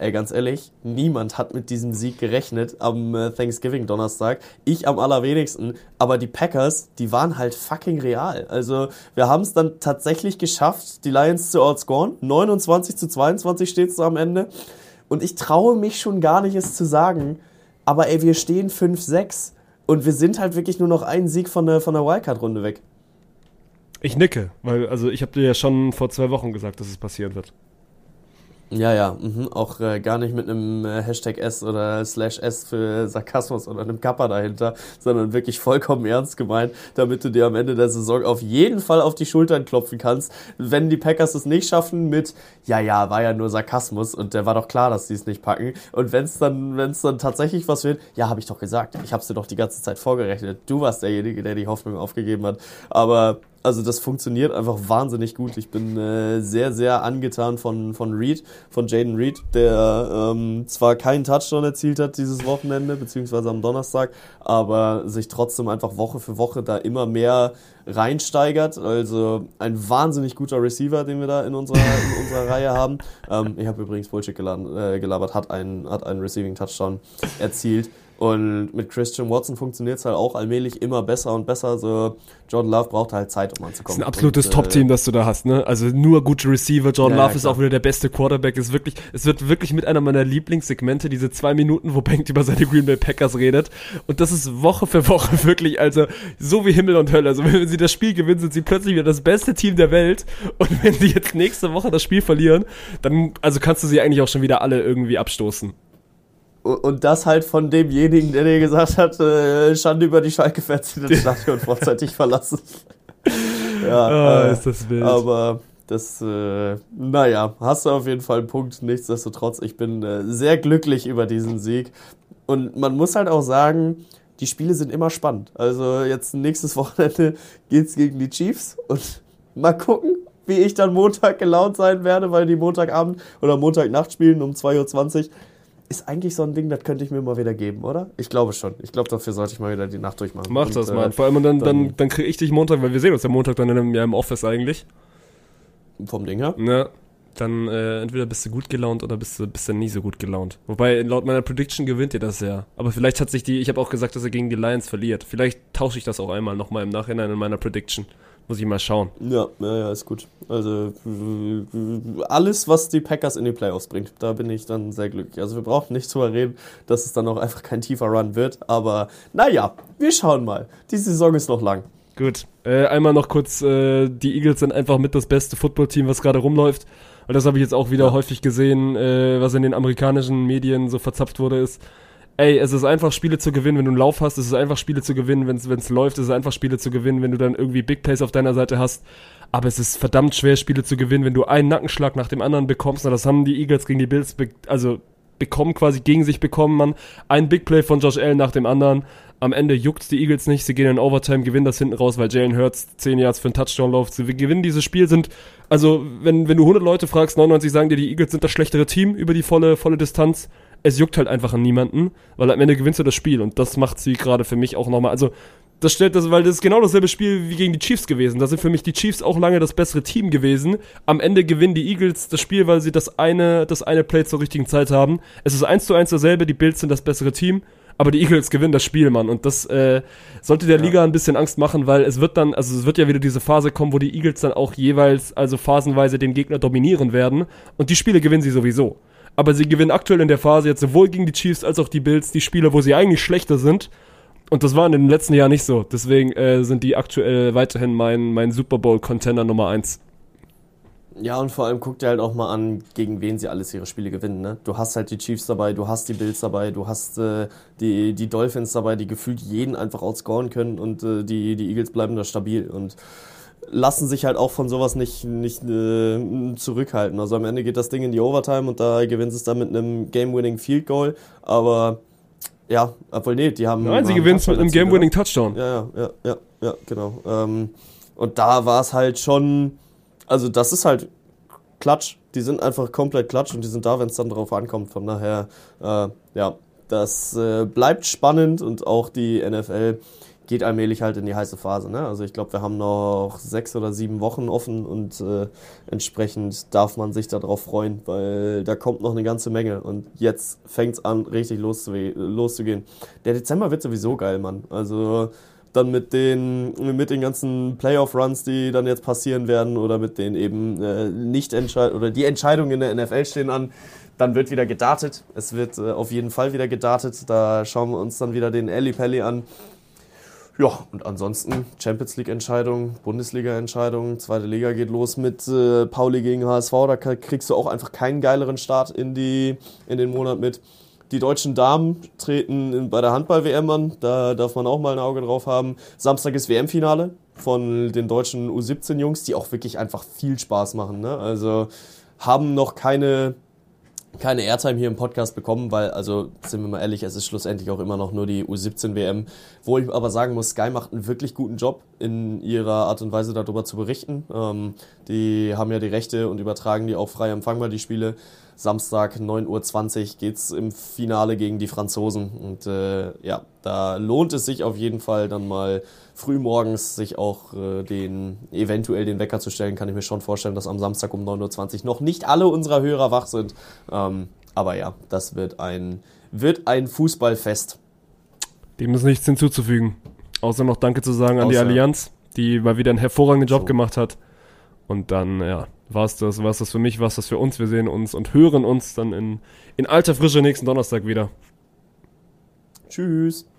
ey, ganz ehrlich, niemand hat mit diesem Sieg gerechnet am äh, Thanksgiving Donnerstag. Ich am allerwenigsten. Aber die Packers, die waren halt fucking real. Also, wir haben es dann tatsächlich geschafft, die Lions zu outscoren. 29 zu 22 steht es am Ende. Und ich traue mich schon gar nicht, es zu sagen. Aber ey, wir stehen 5-6. Und wir sind halt wirklich nur noch einen Sieg von der, von der Wildcard-Runde weg. Ich nicke, weil, also ich habe dir ja schon vor zwei Wochen gesagt, dass es passieren wird. Ja, ja, mhm. auch äh, gar nicht mit einem äh, Hashtag S oder Slash S für Sarkasmus oder einem Kappa dahinter, sondern wirklich vollkommen ernst gemeint, damit du dir am Ende der Saison auf jeden Fall auf die Schultern klopfen kannst, wenn die Packers es nicht schaffen mit, ja, ja, war ja nur Sarkasmus und der war doch klar, dass die es nicht packen. Und wenn es dann, wenn es dann tatsächlich was wird, ja, habe ich doch gesagt, ich habe dir doch die ganze Zeit vorgerechnet. Du warst derjenige, der die Hoffnung aufgegeben hat. Aber also das funktioniert einfach wahnsinnig gut. Ich bin äh, sehr, sehr angetan von, von Reed, von Jaden Reed, der ähm, zwar keinen Touchdown erzielt hat dieses Wochenende, beziehungsweise am Donnerstag, aber sich trotzdem einfach Woche für Woche da immer mehr reinsteigert. Also ein wahnsinnig guter Receiver, den wir da in unserer, in unserer Reihe haben. Ähm, ich habe übrigens Bullshit geladen, äh, gelabert, hat einen, hat einen Receiving Touchdown erzielt. Und mit Christian Watson funktioniert es halt auch allmählich immer besser und besser. So, Jordan Love braucht halt Zeit, um anzukommen. Das ist ein absolutes äh, Top-Team, das du da hast, ne? Also nur gute Receiver. Jordan ja, Love ja, ist auch wieder der beste Quarterback. Ist wirklich, es wird wirklich mit einer meiner Lieblingssegmente, diese zwei Minuten, wo Bank über seine Green Bay Packers redet. Und das ist Woche für Woche wirklich, also so wie Himmel und Hölle. Also wenn sie das Spiel gewinnen, sind sie plötzlich wieder das beste Team der Welt. Und wenn sie jetzt nächste Woche das Spiel verlieren, dann, also kannst du sie eigentlich auch schon wieder alle irgendwie abstoßen. Und das halt von demjenigen, der dir gesagt hat, äh, Schande über die Schalke-Fans, die das Stadion vorzeitig verlassen. ja, oh, äh, ist das wild. Aber das, äh, naja, hast du auf jeden Fall einen Punkt. Nichtsdestotrotz, ich bin äh, sehr glücklich über diesen Sieg. Und man muss halt auch sagen, die Spiele sind immer spannend. Also jetzt nächstes Wochenende geht's gegen die Chiefs und mal gucken, wie ich dann Montag gelaunt sein werde, weil die Montagabend oder Montagnacht spielen um 2.20 Uhr ist eigentlich so ein Ding, das könnte ich mir mal wieder geben, oder? Ich glaube schon. Ich glaube, dafür sollte ich mal wieder die Nacht durchmachen. Mach das äh, mal. Vor allem dann, dann, dann, dann kriege ich dich Montag, weil wir sehen uns ja Montag dann in einem, ja, im Office eigentlich. Vom Ding her? Ja. Dann äh, entweder bist du gut gelaunt oder bist du, bist du nie so gut gelaunt. Wobei, laut meiner Prediction gewinnt ihr das ja. Aber vielleicht hat sich die, ich habe auch gesagt, dass er gegen die Lions verliert. Vielleicht tausche ich das auch einmal nochmal im Nachhinein in meiner Prediction. Muss ich mal schauen. Ja, ja, ja, ist gut. Also alles, was die Packers in die Playoffs bringt, da bin ich dann sehr glücklich. Also wir brauchen nicht drüber reden, dass es dann auch einfach kein tiefer Run wird. Aber naja, wir schauen mal. Die Saison ist noch lang. Gut. Äh, einmal noch kurz, äh, die Eagles sind einfach mit das beste Footballteam, was gerade rumläuft. Weil das habe ich jetzt auch wieder ja. häufig gesehen, äh, was in den amerikanischen Medien so verzapft wurde, ist ey, es ist einfach Spiele zu gewinnen, wenn du einen Lauf hast, es ist einfach Spiele zu gewinnen, wenn es läuft, es ist einfach Spiele zu gewinnen, wenn du dann irgendwie Big Plays auf deiner Seite hast. Aber es ist verdammt schwer, Spiele zu gewinnen, wenn du einen Nackenschlag nach dem anderen bekommst. Na, das haben die Eagles gegen die Bills, be also bekommen, quasi gegen sich bekommen, man. Ein Big Play von Josh Allen nach dem anderen. Am Ende juckt die Eagles nicht, sie gehen in Overtime, gewinnen das hinten raus, weil Jalen Hurts 10 Yards für einen Touchdown läuft. Sie gewinnen dieses Spiel, sind, also, wenn, wenn du 100 Leute fragst, 99 sagen dir, die Eagles sind das schlechtere Team über die volle, volle Distanz es juckt halt einfach an niemanden, weil am Ende gewinnst du das Spiel und das macht sie gerade für mich auch nochmal. Also, das stellt das, weil das ist genau dasselbe Spiel wie gegen die Chiefs gewesen. Da sind für mich die Chiefs auch lange das bessere Team gewesen. Am Ende gewinnen die Eagles das Spiel, weil sie das eine, das eine Play zur richtigen Zeit haben. Es ist eins zu eins dasselbe, die Bills sind das bessere Team, aber die Eagles gewinnen das Spiel, Mann. Und das äh, sollte der ja. Liga ein bisschen Angst machen, weil es wird dann, also es wird ja wieder diese Phase kommen, wo die Eagles dann auch jeweils, also phasenweise den Gegner dominieren werden. Und die Spiele gewinnen sie sowieso aber sie gewinnen aktuell in der Phase jetzt sowohl gegen die Chiefs als auch die Bills die Spiele, wo sie eigentlich schlechter sind. Und das war in den letzten Jahren nicht so. Deswegen äh, sind die aktuell weiterhin mein, mein Super Bowl-Contender Nummer 1. Ja, und vor allem guck dir halt auch mal an, gegen wen sie alles ihre Spiele gewinnen. Ne? Du hast halt die Chiefs dabei, du hast die Bills dabei, du hast äh, die, die Dolphins dabei, die gefühlt jeden einfach outscoren können und äh, die, die Eagles bleiben da stabil und lassen sich halt auch von sowas nicht, nicht äh, zurückhalten. Also am Ende geht das Ding in die Overtime und da gewinnen sie es dann mit einem Game-Winning Field Goal, aber ja, obwohl nee, die haben. Nein, sie gewinnen es mit einem Game-Winning Touchdown. Ja, ja, ja, ja, ja genau. Ähm, und da war es halt schon also das ist halt Klatsch. Die sind einfach komplett Klatsch und die sind da, wenn es dann drauf ankommt. Von daher, äh, ja, das äh, bleibt spannend und auch die NFL geht allmählich halt in die heiße Phase. Ne? Also ich glaube, wir haben noch sechs oder sieben Wochen offen und äh, entsprechend darf man sich darauf freuen, weil da kommt noch eine ganze Menge und jetzt fängt es an, richtig loszugehen. Der Dezember wird sowieso geil, Mann. Also dann mit den, mit den ganzen Playoff-Runs, die dann jetzt passieren werden oder mit den eben äh, nicht oder die Entscheidungen in der NFL stehen an. Dann wird wieder gedartet. Es wird äh, auf jeden Fall wieder gedartet. Da schauen wir uns dann wieder den Alley Pally an. Ja, und ansonsten Champions League-Entscheidung, Bundesliga-Entscheidung, zweite Liga geht los mit äh, Pauli gegen HSV. Da kriegst du auch einfach keinen geileren Start in, die, in den Monat mit. Die deutschen Damen treten bei der Handball-WM an. Da darf man auch mal ein Auge drauf haben. Samstag ist WM-Finale von den deutschen U17-Jungs, die auch wirklich einfach viel Spaß machen. Ne? Also haben noch keine, keine Airtime hier im Podcast bekommen, weil, also sind wir mal ehrlich, es ist schlussendlich auch immer noch nur die U17-WM. Wo ich aber sagen muss, Sky macht einen wirklich guten Job in ihrer Art und Weise darüber zu berichten. Ähm, die haben ja die Rechte und übertragen die auch frei empfangbar, die Spiele. Samstag 9.20 Uhr geht es im Finale gegen die Franzosen. Und äh, ja, da lohnt es sich auf jeden Fall dann mal frühmorgens sich auch äh, den, eventuell den Wecker zu stellen. Kann ich mir schon vorstellen, dass am Samstag um 9.20 Uhr noch nicht alle unserer Hörer wach sind. Ähm, aber ja, das wird ein, wird ein Fußballfest. Dem ist nichts hinzuzufügen. Außer noch Danke zu sagen an Außer, die Allianz, die mal wieder einen hervorragenden Job so. gemacht hat. Und dann, ja, war es das, war das für mich, war es das für uns. Wir sehen uns und hören uns dann in, in alter Frische nächsten Donnerstag wieder. Tschüss.